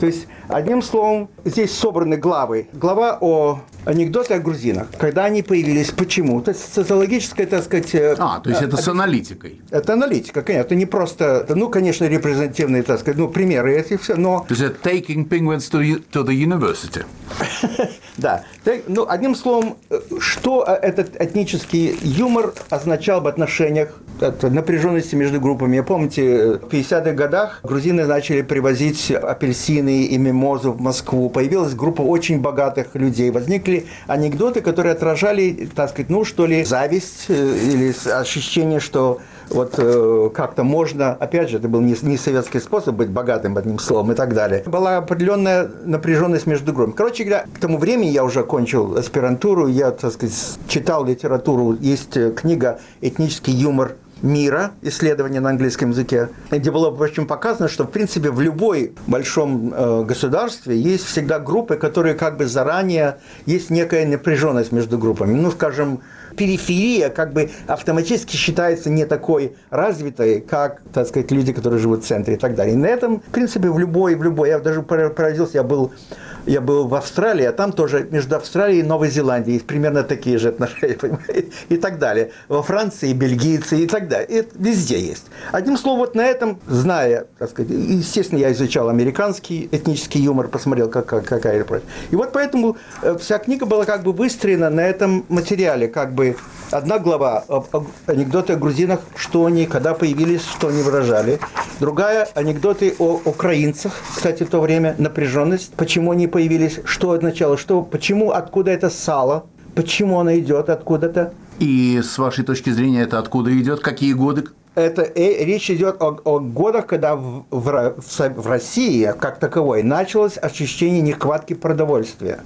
То есть, одним словом, здесь собраны главы. Глава о анекдоты о грузинах, когда они появились, почему. То есть социологическая, так сказать... Э, а, то есть это с аналитикой. Это аналитика, конечно. Это не просто, ну, конечно, репрезентативные, так сказать, ну, примеры эти все, но... То есть это taking penguins to, to the university. <laughs> да. Ну, одним словом, э, что э, этот этнический юмор означал в отношениях напряженности между группами. Помните, в 50-х годах грузины начали привозить апельсины и мимозу в Москву. Появилась группа очень богатых людей. Возникли анекдоты, которые отражали, так сказать, ну, что ли, зависть э, или ощущение, что вот э, как-то можно, опять же, это был не, не советский способ быть богатым, одним словом, и так далее. Была определенная напряженность между группами. Короче говоря, к тому времени я уже окончил аспирантуру, я, так сказать, читал литературу, есть э, книга «Этнический юмор мира, исследования на английском языке, где было, в общем, показано, что, в принципе, в любой большом э, государстве есть всегда группы, которые как бы заранее, есть некая напряженность между группами. Ну, скажем, периферия как бы автоматически считается не такой развитой, как, так сказать, люди, которые живут в центре и так далее. И на этом, в принципе, в любой, в любой, я даже поразился, я был я был в Австралии, а там тоже между Австралией и Новой Зеландией примерно такие же отношения, <laughs> понимаете, и так далее. Во Франции бельгийцы и так далее. И везде есть. Одним словом, вот на этом, зная, так сказать, естественно, я изучал американский этнический юмор, посмотрел, как, как, какая И вот поэтому э, вся книга была как бы выстроена на этом материале, как бы одна глава анекдоты о грузинах, что они, когда появились, что они выражали. Другая анекдоты о украинцах, кстати, в то время напряженность, почему они появились, что означало, что, почему, откуда это сало, почему оно идет откуда-то. И с вашей точки зрения это откуда идет, какие годы? Это э, речь идет о, о годах, когда в, в, в России как таковой началось ощущение нехватки продовольствия.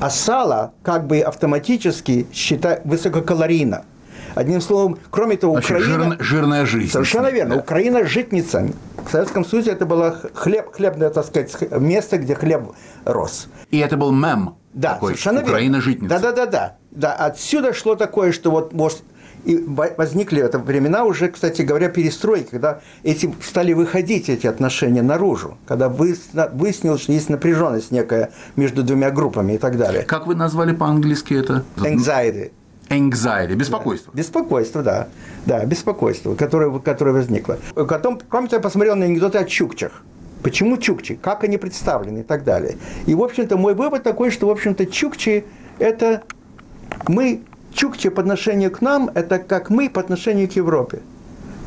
А сало как бы автоматически считает высококалорийно. Одним словом, кроме того, Украина... Жир, жирная жизнь. Совершенно верно. Да. Украина житница. В Советском Союзе это было хлеб, хлебное, так сказать, место, где хлеб рос. И это был мем. Да, такой, совершенно Украина верно. житница. Да, да, да, да. Да, отсюда шло такое, что вот может и возникли это времена уже, кстати говоря, перестройки, когда эти стали выходить эти отношения наружу, когда выяснилось, что есть напряженность некая между двумя группами и так далее. Как вы назвали по-английски это? Anxiety. Anxiety, беспокойство. Да. Беспокойство, да. Да, беспокойство, которое, которое возникло. Потом, кроме того, я посмотрел на анекдоты о чукчах. Почему чукчи? Как они представлены и так далее. И, в общем-то, мой вывод такой, что, в общем-то, чукчи – это мы, чукчи по отношению к нам – это как мы по отношению к Европе.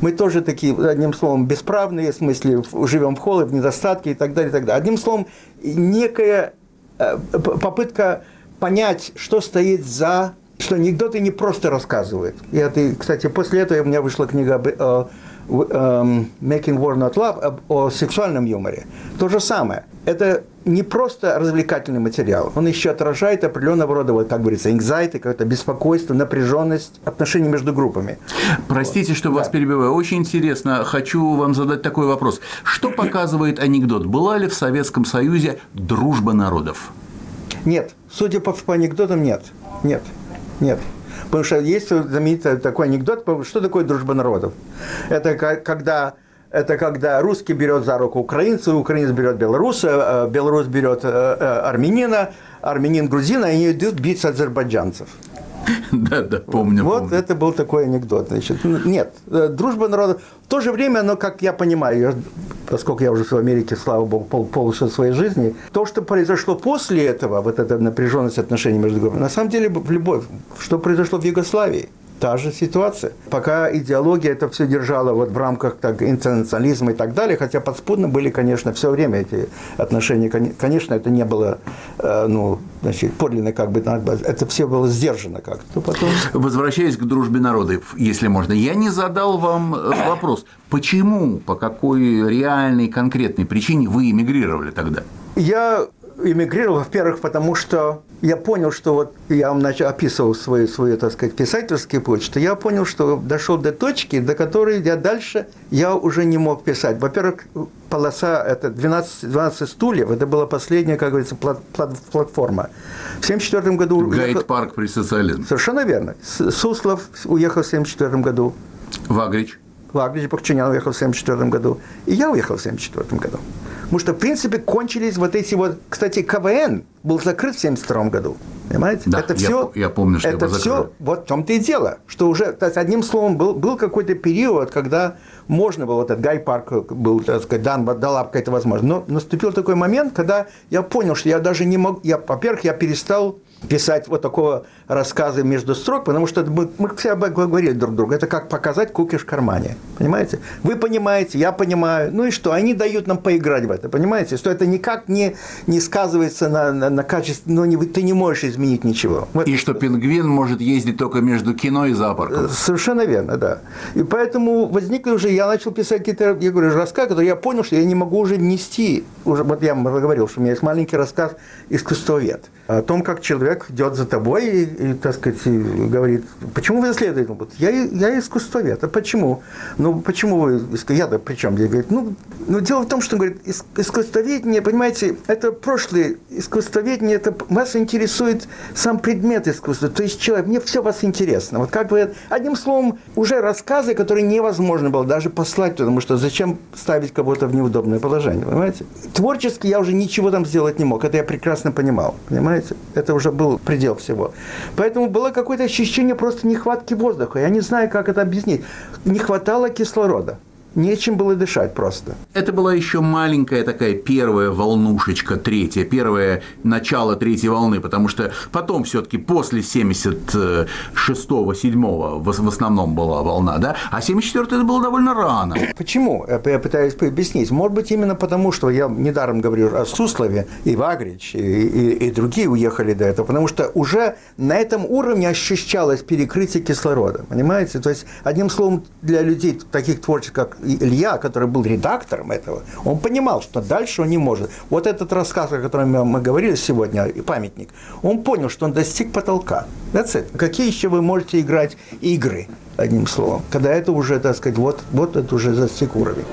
Мы тоже такие, одним словом, бесправные, в смысле, живем в холле, в недостатке и так далее, и так далее. Одним словом, некая э, попытка понять, что стоит за что анекдоты не просто рассказывают. И это, кстати, после этого у меня вышла книга о, эм, Making War Not Love о сексуальном юморе. То же самое. Это не просто развлекательный материал, он еще отражает определенного рода, вот, как говорится, anxiety, какое-то беспокойство, напряженность отношений между группами. Простите, вот. что да. вас перебиваю. Очень интересно. Хочу вам задать такой вопрос. Что <clears throat> показывает анекдот? Была ли в Советском Союзе дружба народов? Нет. Судя по, по анекдотам, нет. Нет. Нет. Потому что есть знаменитый такой анекдот, что такое дружба народов. Это когда это когда русский берет за руку украинца, украинец берет белоруса, э, белорус берет э, э, армянина, армянин грузина, и они идут биться азербайджанцев. <laughs> Да, да, помню. Вот помню. это был такой анекдот. Значит, нет, дружба народов. В то же время, но как я понимаю, поскольку я уже в Америке, слава богу, пол, полностью своей жизни, то, что произошло после этого, вот эта напряженность отношений между группами, на самом деле в любовь, что произошло в Югославии, та же ситуация. Пока идеология это все держала вот в рамках так, интернационализма и так далее, хотя подспудно были, конечно, все время эти отношения, конечно, это не было, э, ну, значит, подлинно как бы, это все было сдержано как-то. Потом... Возвращаясь к дружбе народов, если можно, я не задал вам э, вопрос, почему, по какой реальной, конкретной причине вы эмигрировали тогда? Я эмигрировал, во-первых, потому что я понял, что вот я вам начал, описывал свою, свою, так сказать, писательский путь, что я понял, что дошел до точки, до которой я дальше я уже не мог писать. Во-первых, полоса, это 12, 12 стульев, это была последняя, как говорится, плат, плат, платформа. В 1974 году... Гайд-парк при социализме. Совершенно верно. Суслов уехал в 1974 году. Вагрич. Вагрич Бахчинян уехал в 1974 году. И я уехал в 1974 году. Потому что, в принципе, кончились вот эти вот... Кстати, КВН был закрыт в 1972 году. Понимаете? Да, это все, я, я помню, что это все, вот в том-то и дело, что уже, есть, одним словом, был, был какой-то период, когда можно было, вот этот Гай Парк был, так сказать, дан, дала какая-то возможность. Но наступил такой момент, когда я понял, что я даже не могу, я, во-первых, я перестал писать вот такого рассказа между строк, потому что мы, мы все говорили друг другу. Это как показать кукиш в кармане. Понимаете? Вы понимаете, я понимаю. Ну и что? Они дают нам поиграть в это. Понимаете? Что это никак не, не сказывается на, на, на качестве. Ну, не, ты не можешь изменить ничего. И что пингвин может ездить только между кино и зоопарком. Совершенно верно, да. И поэтому возникли уже, я начал писать какие-то, я говорю, рассказы, которые я понял, что я не могу уже внести. Уже, вот я говорил, что у меня есть маленький рассказ «Искусствовед» о том, как человек идет за тобой и, и так сказать, говорит, почему вы исследуете? Я, я искусствовед. А почему? Ну, почему вы я-то при чем? Я говорю, ну, ну, дело в том, что, говорит, искусствоведение, понимаете, это прошлое искусствоведение, это вас интересует сам предмет искусства, то есть человек, мне все вас интересно. Вот как бы, одним словом, уже рассказы, которые невозможно было даже послать, потому что зачем ставить кого-то в неудобное положение, понимаете? Творчески я уже ничего там сделать не мог, это я прекрасно понимал, понимаете? Это уже был предел всего. Поэтому было какое-то ощущение просто нехватки воздуха. Я не знаю, как это объяснить. Не хватало кислорода нечем было дышать просто. Это была еще маленькая такая первая волнушечка, третья, первое начало третьей волны, потому что потом все-таки после 76-го, 7 в основном была волна, да, а 74 это было довольно рано. Почему? Я пытаюсь объяснить. Может быть, именно потому, что я недаром говорю о Суслове, и Вагрич, и, и, и другие уехали до этого, потому что уже на этом уровне ощущалось перекрытие кислорода, понимаете? То есть, одним словом, для людей, таких творческих, как Илья, который был редактором этого, он понимал, что дальше он не может. Вот этот рассказ, о котором мы говорили сегодня, памятник, он понял, что он достиг потолка. That's it. Какие еще вы можете играть игры, одним словом, когда это уже, так сказать, вот, вот это уже достиг уровень.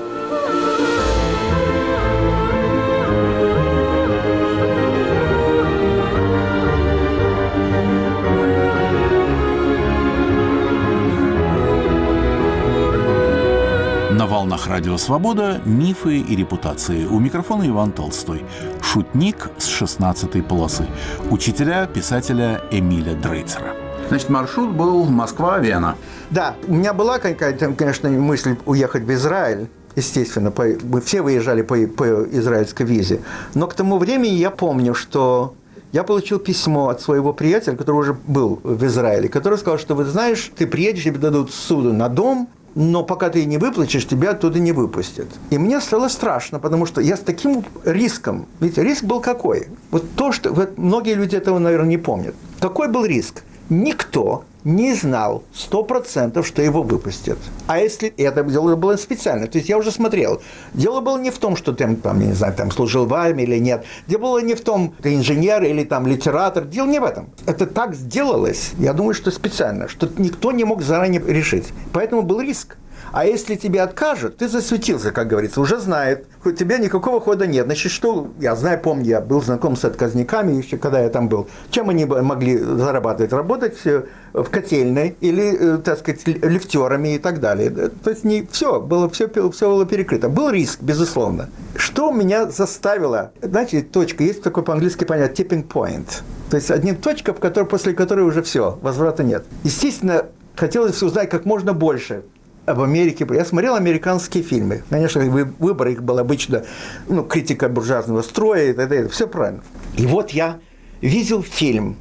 Радио Свобода «Мифы и репутации». У микрофона Иван Толстой. Шутник с 16 полосы. Учителя писателя Эмиля Дрейцера. Значит, маршрут был Москва-Вена. Да, у меня была какая-то, конечно, мысль уехать в Израиль. Естественно, по, мы все выезжали по, по израильской визе. Но к тому времени я помню, что я получил письмо от своего приятеля, который уже был в Израиле, который сказал, что, вы знаешь, ты приедешь, тебе дадут суду на дом, но пока ты не выплатишь, тебя оттуда не выпустят. И мне стало страшно, потому что я с таким риском, ведь риск был какой? Вот то, что вот многие люди этого, наверное, не помнят. Какой был риск? Никто не знал сто процентов, что его выпустят. А если это дело было специально, то есть я уже смотрел, дело было не в том, что ты там, не знаю, там служил в армии или нет, дело было не в том, ты инженер или там литератор, дело не в этом. Это так сделалось, я думаю, что специально, что никто не мог заранее решить. Поэтому был риск. А если тебе откажут, ты засветился, как говорится, уже знает. У тебя никакого хода нет. Значит, что, я знаю, помню, я был знаком с отказниками еще, когда я там был. Чем они могли зарабатывать? Работать э, в котельной или, э, так сказать, лифтерами и так далее. Э, то есть не все, было все, все было перекрыто. Был риск, безусловно. Что меня заставило? Знаете, точка, есть такое по-английски понятие tipping point. То есть одним точка, после которой уже все, возврата нет. Естественно, хотелось узнать как можно больше об Америке. Я смотрел американские фильмы. Конечно, выбор их был обычно ну, критика буржуазного строя и так далее. Все правильно. И вот я видел фильм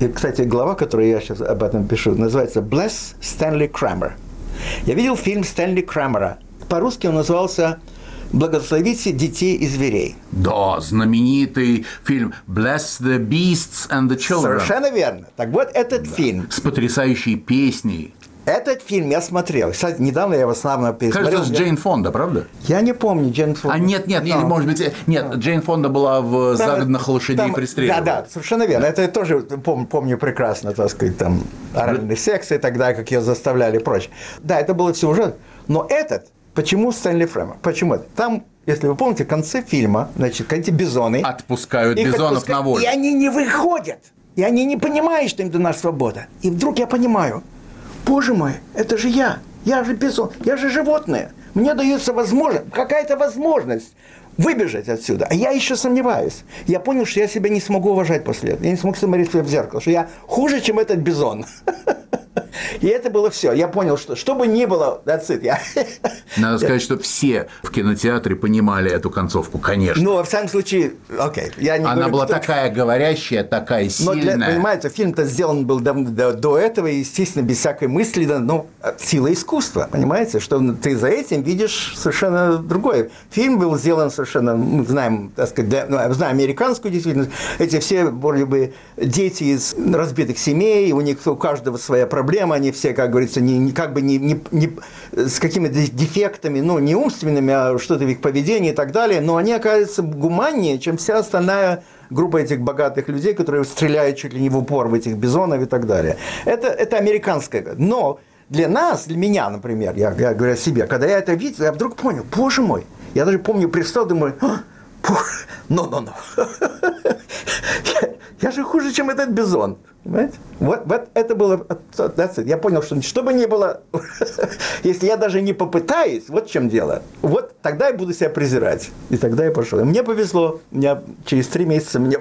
И, кстати, глава, которую я сейчас об этом пишу, называется «Bless Stanley Kramer». Я видел фильм Стэнли Крамера. По-русски он назывался «Благословите детей и зверей». Да, знаменитый фильм «Bless the Beasts and the Children». Совершенно верно. Так вот, этот да. фильм... С потрясающей песней. Этот фильм я смотрел. Кстати, недавно я его снова пересмотрел. Кажется, с Джейн Фонда, правда? Я не помню Джейн Фонда. А нет, нет, или, может быть, нет, Джейн Фонда была в «Загнанных лошадей там, пристреливали». Да, да, совершенно верно. Это я тоже помню, помню прекрасно, так сказать, там, оральный секс и далее, как ее заставляли и прочее. Да, это было все уже. Но этот, почему Стэнли Фрэмер? Почему это? Там если вы помните, в конце фильма, значит, эти бизоны... Отпускают бизонов отпускают, на волю. И они не выходят. И они не понимают, что им дана свобода. И вдруг я понимаю – Боже мой, это же я. Я же бизон, я же животное. Мне дается возможность, какая-то возможность выбежать отсюда. А я еще сомневаюсь. Я понял, что я себя не смогу уважать после этого. Я не смог смотреть себя в зеркало, что я хуже, чем этот бизон. <laughs> И это было все. Я понял, что что бы ни было, it. Я... <laughs> Надо сказать, что все в кинотеатре понимали эту концовку, конечно. Ну, во всяком случае, окей. Я не Она говорю, была кто... такая говорящая, такая сильная. Но, для, понимаете, фильм-то сделан был до, до, до этого, естественно, без всякой мысли, да, ну, сила искусства, понимаете, что ты за этим видишь совершенно другое. Фильм был сделан совершенно, мы знаем, так сказать, для, ну, знаем американскую действительность, эти все, вроде бы, дети из разбитых семей, у них у каждого своя проблема, они все, как говорится, не, как бы не, не, не с какими-то дефектами, ну, не умственными, а что-то в их поведении и так далее, но они оказываются гуманнее, чем вся остальная группа этих богатых людей, которые стреляют чуть ли не в упор в этих бизонов и так далее. Это, это американское. Но для нас, для меня, например, я, я говорю о себе, когда я это видел, я вдруг понял, боже мой, я даже помню, пристал, думаю, ну-ну-ну, <laughs> я же хуже, чем этот бизон. Понимаете? Вот, вот это было, я понял, что что бы ни было, <laughs> если я даже не попытаюсь, вот в чем дело, вот тогда я буду себя презирать. И тогда я пошел. И мне повезло, у меня через три месяца, мне...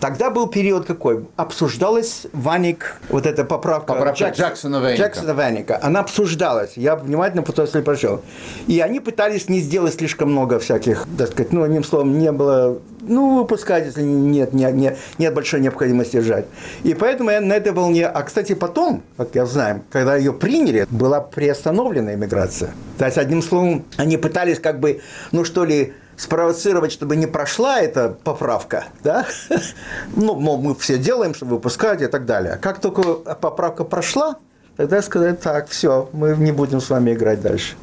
тогда был период какой? Обсуждалась Ваник, вот эта поправка, поправка Джекс... Джексона Ваника. Джексона Ваника. Она обсуждалась, я внимательно после прочел. И они пытались не сделать слишком много всяких, так сказать, ну, одним словом, не было, ну, выпускать, если нет, нет, нет, нет большой необходимости держать. И поэтому я на это волне. А, кстати, потом, как я знаю, когда ее приняли, была приостановлена иммиграция. То есть, одним словом, они пытались как бы, ну что ли, спровоцировать, чтобы не прошла эта поправка, да? <laughs> Ну, мол, мы все делаем, чтобы выпускать и так далее. Как только поправка прошла, Тогда сказать, так, все, мы не будем с вами играть дальше.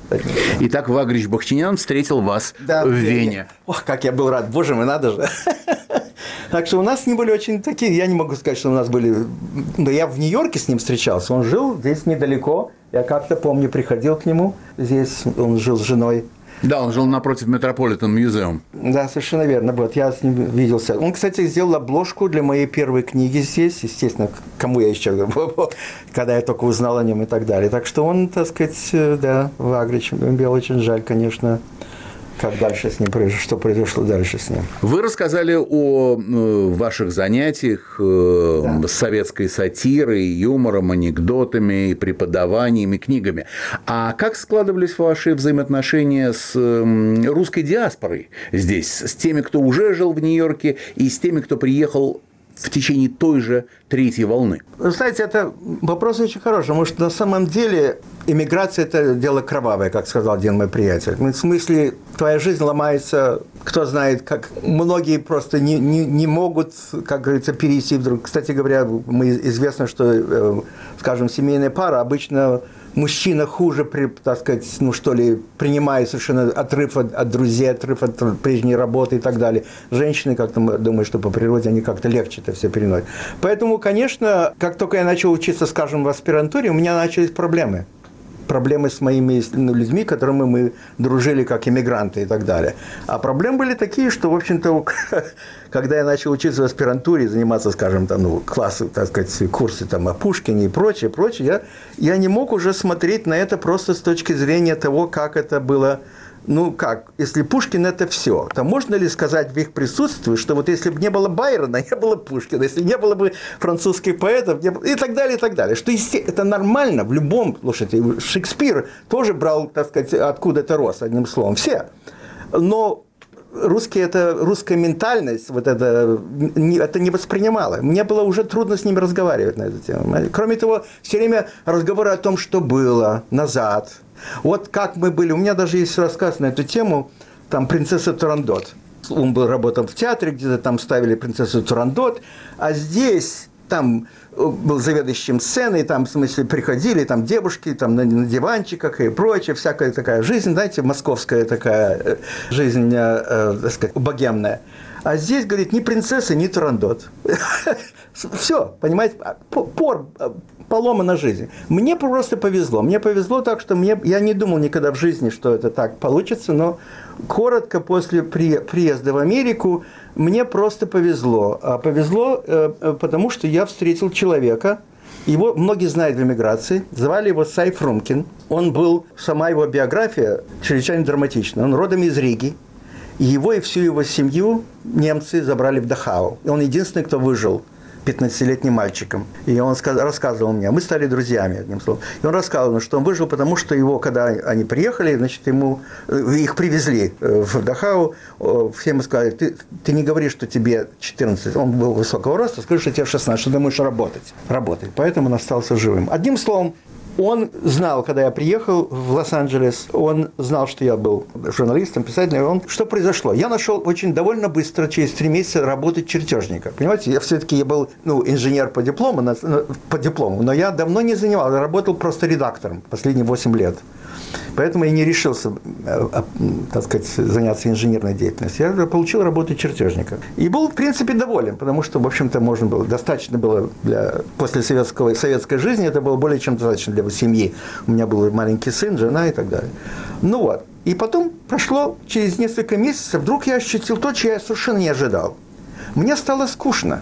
Итак, Вагрич Бахчинян встретил вас да, в Вене. Ох, как я был рад, боже мой, надо же. Так что у нас не были очень такие, я не могу сказать, что у нас были, но я в Нью-Йорке с ним встречался, он жил здесь недалеко, я как-то помню, приходил к нему, здесь он жил с женой, да, он жил напротив Метрополитен Музеум. Да, совершенно верно. Вот, я с ним виделся. Он, кстати, сделал обложку для моей первой книги здесь, естественно, кому я еще, <laughs> когда я только узнал о нем и так далее. Так что он, так сказать, э, да, Вагрич, мне очень жаль, конечно, как дальше с ним произошло, что произошло дальше с ним. Вы рассказали о э, ваших занятиях э, да. с советской сатирой, юмором, анекдотами, преподаваниями, книгами. А как складывались ваши взаимоотношения с русской диаспорой здесь, с теми, кто уже жил в Нью-Йорке, и с теми, кто приехал в течение той же третьей волны? Вы знаете, это вопрос очень хороший, потому что на самом деле иммиграция – это дело кровавое, как сказал один мой приятель. В смысле, твоя жизнь ломается, кто знает, как многие просто не, не, не могут, как говорится, перейти вдруг. Кстати говоря, мы известно, что, э, скажем, семейная пара обычно мужчина хуже, так сказать, ну что ли, принимает совершенно отрыв от, от друзей, отрыв от прежней работы и так далее. Женщины, как-то, думаю, что по природе они как-то легче это все переносят. Поэтому, конечно, как только я начал учиться, скажем, в аспирантуре, у меня начались проблемы проблемы с моими людьми, которыми мы дружили как иммигранты и так далее. А проблемы были такие, что, в общем-то, <laughs> когда я начал учиться в аспирантуре, заниматься, скажем, там, ну, классы, так сказать, курсы там, о Пушкине и прочее, прочее, я, я не мог уже смотреть на это просто с точки зрения того, как это было ну как, если Пушкин это все, то можно ли сказать в их присутствии, что вот если бы не было Байрона, <laughs> не было Пушкина, если не было бы французских поэтов, не было, и так далее, и так далее. Что это нормально в любом, слушайте, Шекспир тоже брал, так сказать, откуда-то рос, одним словом, все. Но русский это русская ментальность, вот это, не, это не воспринимала. Мне было уже трудно с ними разговаривать на эту тему. Кроме того, все время разговоры о том, что было назад. Вот как мы были. У меня даже есть рассказ на эту тему, там «Принцесса Турандот». Он был работал в театре, где-то там ставили «Принцессу Турандот», а здесь там э, был заведующим сценой, там, в смысле, приходили там девушки там на, на диванчиках и прочее, всякая такая жизнь, знаете, московская такая э, жизнь, э, э, так сказать, богемная. А здесь, говорит, ни принцесса, ни турандот. <laughs> Все, понимаете, пор, поломана жизнь. Мне просто повезло. Мне повезло так, что мне, я не думал никогда в жизни, что это так получится, но коротко после при, приезда в Америку мне просто повезло. А повезло, э, э, потому что я встретил человека, его многие знают в эмиграции, звали его Сай Фрумкин. Он был, сама его биография чрезвычайно драматична. Он родом из Риги. Его и всю его семью немцы забрали в Дахау. И он единственный, кто выжил 15-летним мальчиком. И он рассказывал мне, мы стали друзьями, одним словом. И он рассказывал, что он выжил, потому что его, когда они приехали, значит, ему, э, их привезли э, в Дахау, все ему сказали, ты, ты не говори, что тебе 14, он был высокого роста, скажи, что тебе 16, что ты можешь работать. Работать. Поэтому он остался живым. Одним словом, он знал, когда я приехал в Лос-Анджелес, он знал, что я был журналистом, писателем. Он, что произошло? Я нашел очень довольно быстро, через три месяца, работать чертежника. Понимаете, я все-таки я был ну, инженер по диплому, по диплому, но я давно не занимался, работал просто редактором последние 8 лет. Поэтому я не решился, э, так сказать, заняться инженерной деятельностью. Я получил работу чертежника. И был, в принципе, доволен, потому что, в общем-то, можно было, достаточно было для, после советского, советской жизни, это было более чем достаточно для семьи. У меня был маленький сын, жена и так далее. Ну вот. И потом прошло через несколько месяцев, вдруг я ощутил то, чего я совершенно не ожидал. Мне стало скучно.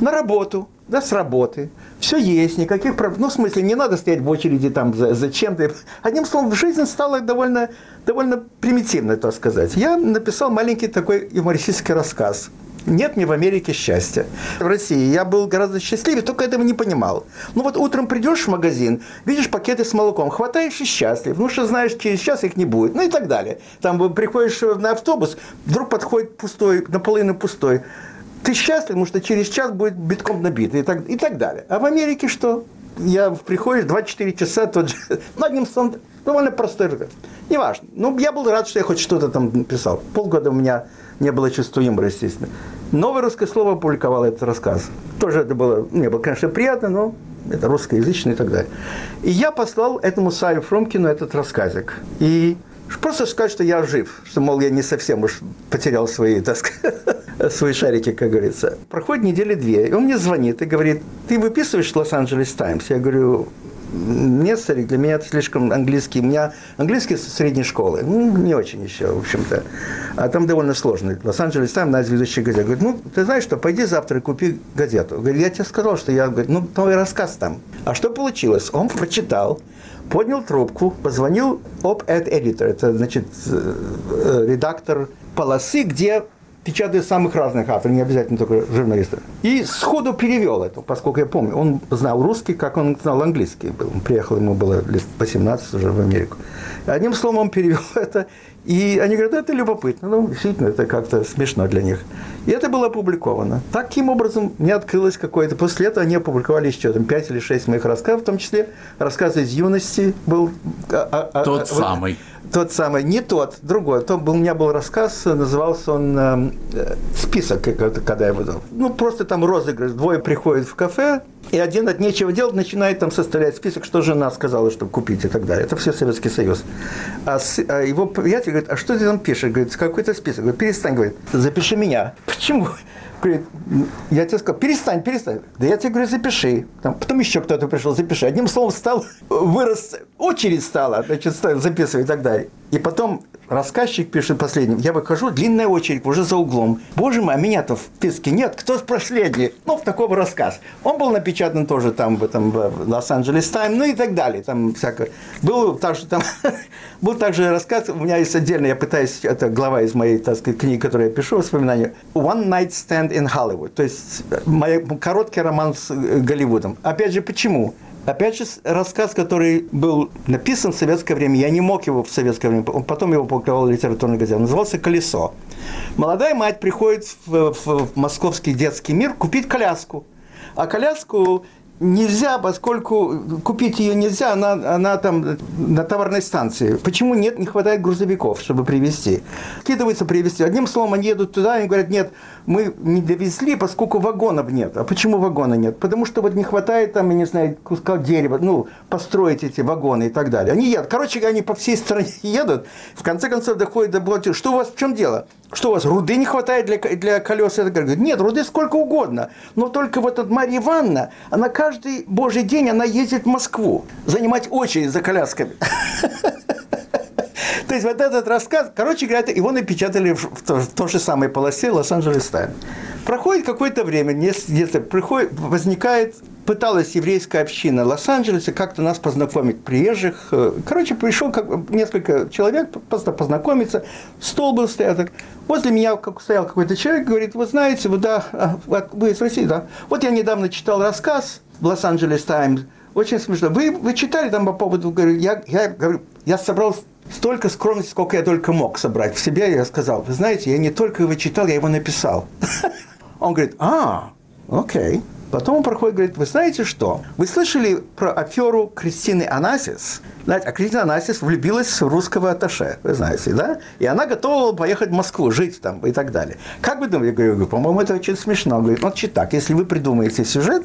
На работу, да, с работы. Все есть, никаких проблем. Ну, в смысле, не надо стоять в очереди там за, за чем-то. Одним словом, жизнь стала довольно, довольно примитивной, так сказать. Я написал маленький такой юмористический рассказ. Нет мне в Америке счастья. В России я был гораздо счастливее, только этого не понимал. Ну вот утром придешь в магазин, видишь пакеты с молоком, хватаешь и счастлив. Ну что знаешь, через час их не будет. Ну и так далее. Там приходишь на автобус, вдруг подходит пустой, наполовину пустой ты счастлив, потому что через час будет битком набит и так, и так далее. А в Америке что? Я приходишь 24 часа, тот же, <laughs> ну, одним словом, довольно простой разговор. Неважно. Ну, я был рад, что я хоть что-то там написал. Полгода у меня не было чувства юмора, естественно. Новое русское слово опубликовал этот рассказ. Тоже это было, мне было, конечно, приятно, но это русскоязычный и так далее. И я послал этому Саю Фромкину этот рассказик. И Просто сказать, что я жив, что, мол, я не совсем уж потерял свои, так сказать, <laughs> свои шарики, как говорится. Проходит недели две, и он мне звонит и говорит, ты выписываешь Лос-Анджелес Таймс? Я говорю, нет, старик, для меня это слишком английский. У меня английский с средней школы. Ну, не очень еще, в общем-то. А там довольно сложно. Лос-Анджелес Таймс, на ведущий газет. Говорит, ну, ты знаешь что, пойди завтра и купи газету. Говорит, я тебе сказал, что я, говорит, ну, твой рассказ там. А что получилось? Он прочитал, поднял трубку, позвонил op-ed editor, это значит э, э, редактор полосы, где печатают самых разных авторов, не обязательно только журналистов. И сходу перевел это, поскольку я помню, он знал русский, как он знал английский. Он приехал, ему было лет 18 уже в Америку. Одним словом, он перевел <laughs> это, и они говорят, это любопытно. Ну, действительно, это как-то смешно для них. И это было опубликовано. Таким образом, мне открылось какое-то... После этого они опубликовали еще там, 5 или 6 моих рассказов, в том числе рассказы из юности был... А, а, Тот а, самый. Тот самый, не тот, другой. То был, у меня был рассказ, назывался он э, «Список», когда я выдал. Ну, просто там розыгрыш. Двое приходят в кафе, и один от нечего делать начинает там составлять список, что жена сказала, чтобы купить и так далее. Это все Советский Союз. А, с, а его приятель говорит, а что ты там пишешь? Говорит, какой-то список. Говорит, перестань, говорит, запиши меня. Почему? Говорит, я тебе сказал, перестань, перестань. Да я тебе говорю, запиши. Там, потом еще кто-то пришел, запиши. Одним словом, стал, <laughs> вырос, очередь стала, значит, стал записывать и так далее. И потом рассказчик пишет последним, я выхожу, длинная очередь уже за углом. Боже мой, а меня-то в списке нет, кто последний? Ну, в такой рассказ. Он был напечатан тоже там в этом Лос-Анджелес Тайм, ну и так далее. Там всякое. Был также там <laughs> был также рассказ, у меня есть отдельно, я пытаюсь, это глава из моей, так сказать, книги, которую я пишу, воспоминания. One Night Stand in Hollywood. То есть мой короткий роман с Голливудом. Опять же, почему? Опять же, рассказ, который был написан в советское время, я не мог его в советское время, потом его публиковал литературный газет, назывался «Колесо». Молодая мать приходит в, в, в московский детский мир купить коляску. А коляску нельзя, поскольку купить ее нельзя, она, она там на товарной станции. Почему нет, не хватает грузовиков, чтобы привезти? Скидывается привезти. Одним словом, они едут туда и говорят, нет, мы не довезли, поскольку вагонов нет. А почему вагона нет? Потому что вот не хватает там, я не знаю, куска дерева, ну, построить эти вагоны и так далее. Они едут. Короче, они по всей стране <laughs> едут. В конце концов доходит до блока. Что у вас, в чем дело? Что у вас, руды не хватает для, для колес? Это говорит, нет, руды сколько угодно. Но только вот эта Марья Ивановна, она каждый божий день, она ездит в Москву занимать очередь за колясками. <laughs> То есть вот этот рассказ, короче говоря, его напечатали в, в, в той же самой полосе Лос-Анджелес Тайм. Проходит какое-то время, где-то приходит, возникает, пыталась еврейская община Лос-Анджелеса как-то нас познакомить, приезжих. Короче, пришел как, несколько человек просто познакомиться, стол был стоят. Возле меня как, стоял какой-то человек, говорит, вы знаете, вы, да, а, вы из России, да? Вот я недавно читал рассказ в Лос-Анджелес Таймс, очень смешно. Вы, вы читали там по поводу, говорю, я, я, говорю, я собрал столько скромности, сколько я только мог собрать в себе. Я сказал, вы знаете, я не только его читал, я его написал. <laughs> Он говорит, а, окей. Потом он проходит говорит, вы знаете что? Вы слышали про аферу Кристины Анасис? Знаете, а Кристина Анасис влюбилась в русского аташе, вы знаете, да? И она готова поехать в Москву, жить там и так далее. Как вы думаете? Я говорю, по-моему, это очень смешно. Он говорит, вот так, если вы придумаете сюжет,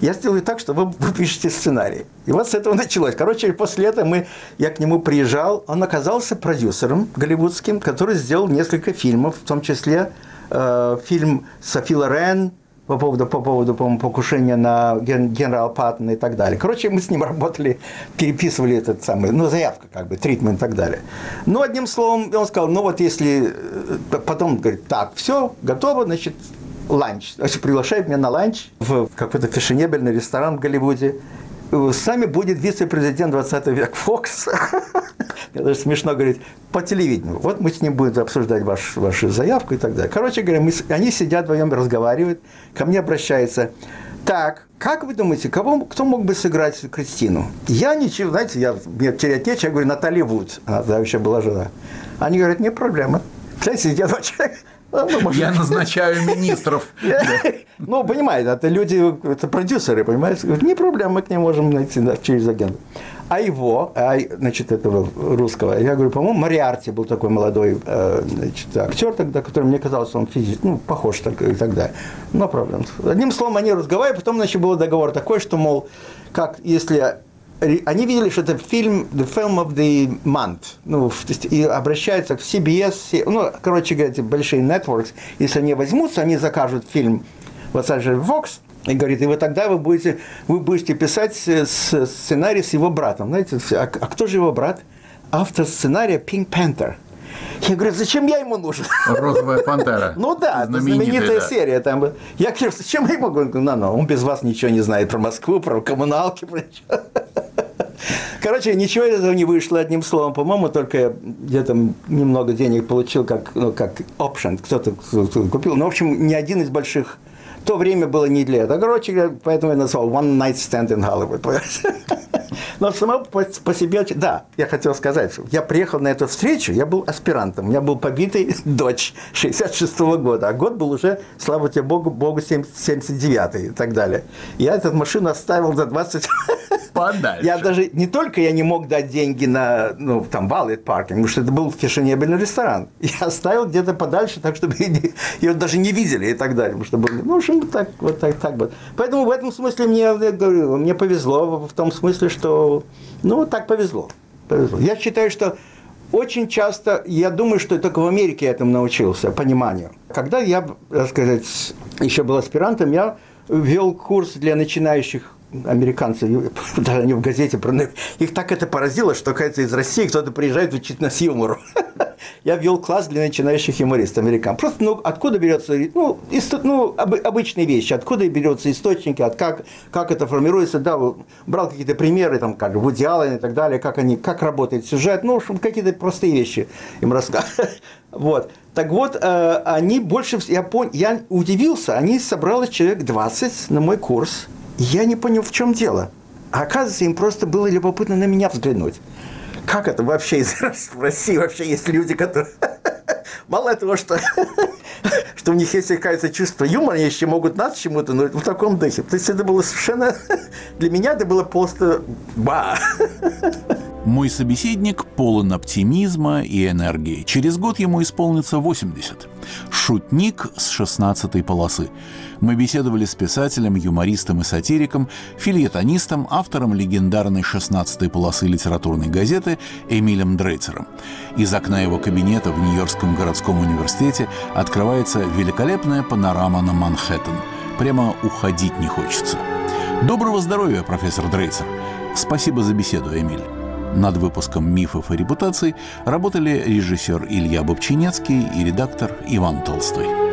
я сделаю так, что вы, <laughs> пишете сценарий. И вот с этого началось. Короче, после этого мы, я к нему приезжал, он оказался продюсером голливудским, который сделал несколько фильмов, в том числе э, фильм Софи Лорен, по поводу, по поводу по покушения на ген, генерал Паттона и так далее. Короче, мы с ним <laughs> работали, переписывали этот самый, ну, заявка как бы, тритмент и так далее. Ну, одним словом, он сказал, ну, вот если... Э, потом говорит, так, все, готово, значит, ланч. То есть приглашает меня на ланч в какой-то фешенебельный ресторан в Голливуде. С нами будет вице-президент 20 век Фокс. <laughs> Мне даже смешно говорить, по телевидению. Вот мы с ним будем обсуждать ваш, вашу заявку и так далее. Короче говоря, мы, они сидят вдвоем, разговаривают. Ко мне обращается. Так, как вы думаете, кого, кто мог бы сыграть Кристину? Я ничего, знаете, я, мне терять нечего, я говорю, Наталья Вуд. Она тогда еще была жена. Они говорят, не проблема. Знаете, сидят два человека, ну, Я назначаю министров. <laughs> Ну, понимаете, это люди, это продюсеры, понимаете? Не проблема, мы к ним можем найти через агента. А его, а, значит, этого русского, я говорю, по-моему, Мариарти был такой молодой э, значит, актер тогда, который мне казалось, он физически, ну, похож так, и так далее. Но проблем. Одним словом, они разговаривали, потом, значит, был договор такой, что, мол, как если они видели, что это фильм The Film of the Month, ну, и обращаются к CBS, ну, короче говоря, эти большие networks, если они возьмутся, они закажут фильм в Los Fox, и говорит, и вы тогда вы будете, вы будете писать сценарий с его братом. Знаете, а, а кто же его брат? Автор сценария Pink Panther. Я говорю, зачем я ему нужен? Розовая пантера. <laughs> Ну да, знаменитая серия. Там. Я говорю, зачем я ему? Он говорит, ну, ну, он без вас ничего не знает про Москву, про коммуналки, про Короче, ничего из этого не вышло, одним словом. По-моему, только где-то немного денег получил, как, ну, как option, кто-то купил. Ну, в общем, ни один из больших то время было не для этого. Короче, поэтому я назвал One Night Stand in Hollywood. Но само по, по себе, да, я хотел сказать, что я приехал на эту встречу, я был аспирантом, у меня был побитый <laughs> дочь 66 -го года, а год был уже, слава тебе Богу, Богу 79 и так далее. Я эту машину оставил за 20 <laughs> Подальше. Я даже, не только я не мог дать деньги на, ну, там, валет паркинг, потому что это был фешенебельный ресторан. Я оставил где-то подальше, так, чтобы <laughs> ее даже не видели и так далее. Потому что, ну, общем, так, вот так, так вот. Поэтому в этом смысле мне, я говорю, мне повезло в том смысле, что, ну, так повезло. повезло. Я считаю, что очень часто, я думаю, что только в Америке я этому научился, пониманию. Когда я, так сказать, еще был аспирантом, я вел курс для начинающих американцы, <laughs> даже они в газете, их так это поразило, что, кажется, из России кто-то приезжает учить нас юмору. <laughs> Я вел класс для начинающих юмористов, американ. Просто, ну, откуда берется, ну, ист, ну об, обычные вещи, откуда берется источники, от как, как это формируется, да, брал какие-то примеры, там, как Вуди и так далее, как они, как работает сюжет, ну, какие-то простые вещи им рассказывать. <laughs> Вот. Так вот, э, они больше, я, пон, я удивился, они собралось человек 20 на мой курс, я не понял, в чем дело. А оказывается, им просто было любопытно на меня взглянуть. Как это вообще в <laughs> России вообще есть люди, которые... <laughs> Мало того, что, <laughs> что у них есть, кажется, чувство юмора, они еще могут нас чему-то, но в таком духе. То есть это было совершенно... Для меня это было просто... Ба! Мой собеседник полон оптимизма и энергии. Через год ему исполнится 80. Шутник с 16-й полосы. Мы беседовали с писателем, юмористом и сатириком, фильетонистом, автором легендарной 16-й полосы литературной газеты Эмилем Дрейцером. Из окна его кабинета в Нью-Йоркском городском университете открывается великолепная панорама на Манхэттен. Прямо уходить не хочется. Доброго здоровья, профессор Дрейцер. Спасибо за беседу, Эмиль. Над выпуском «Мифов и репутаций» работали режиссер Илья Бобчинецкий и редактор Иван Толстой.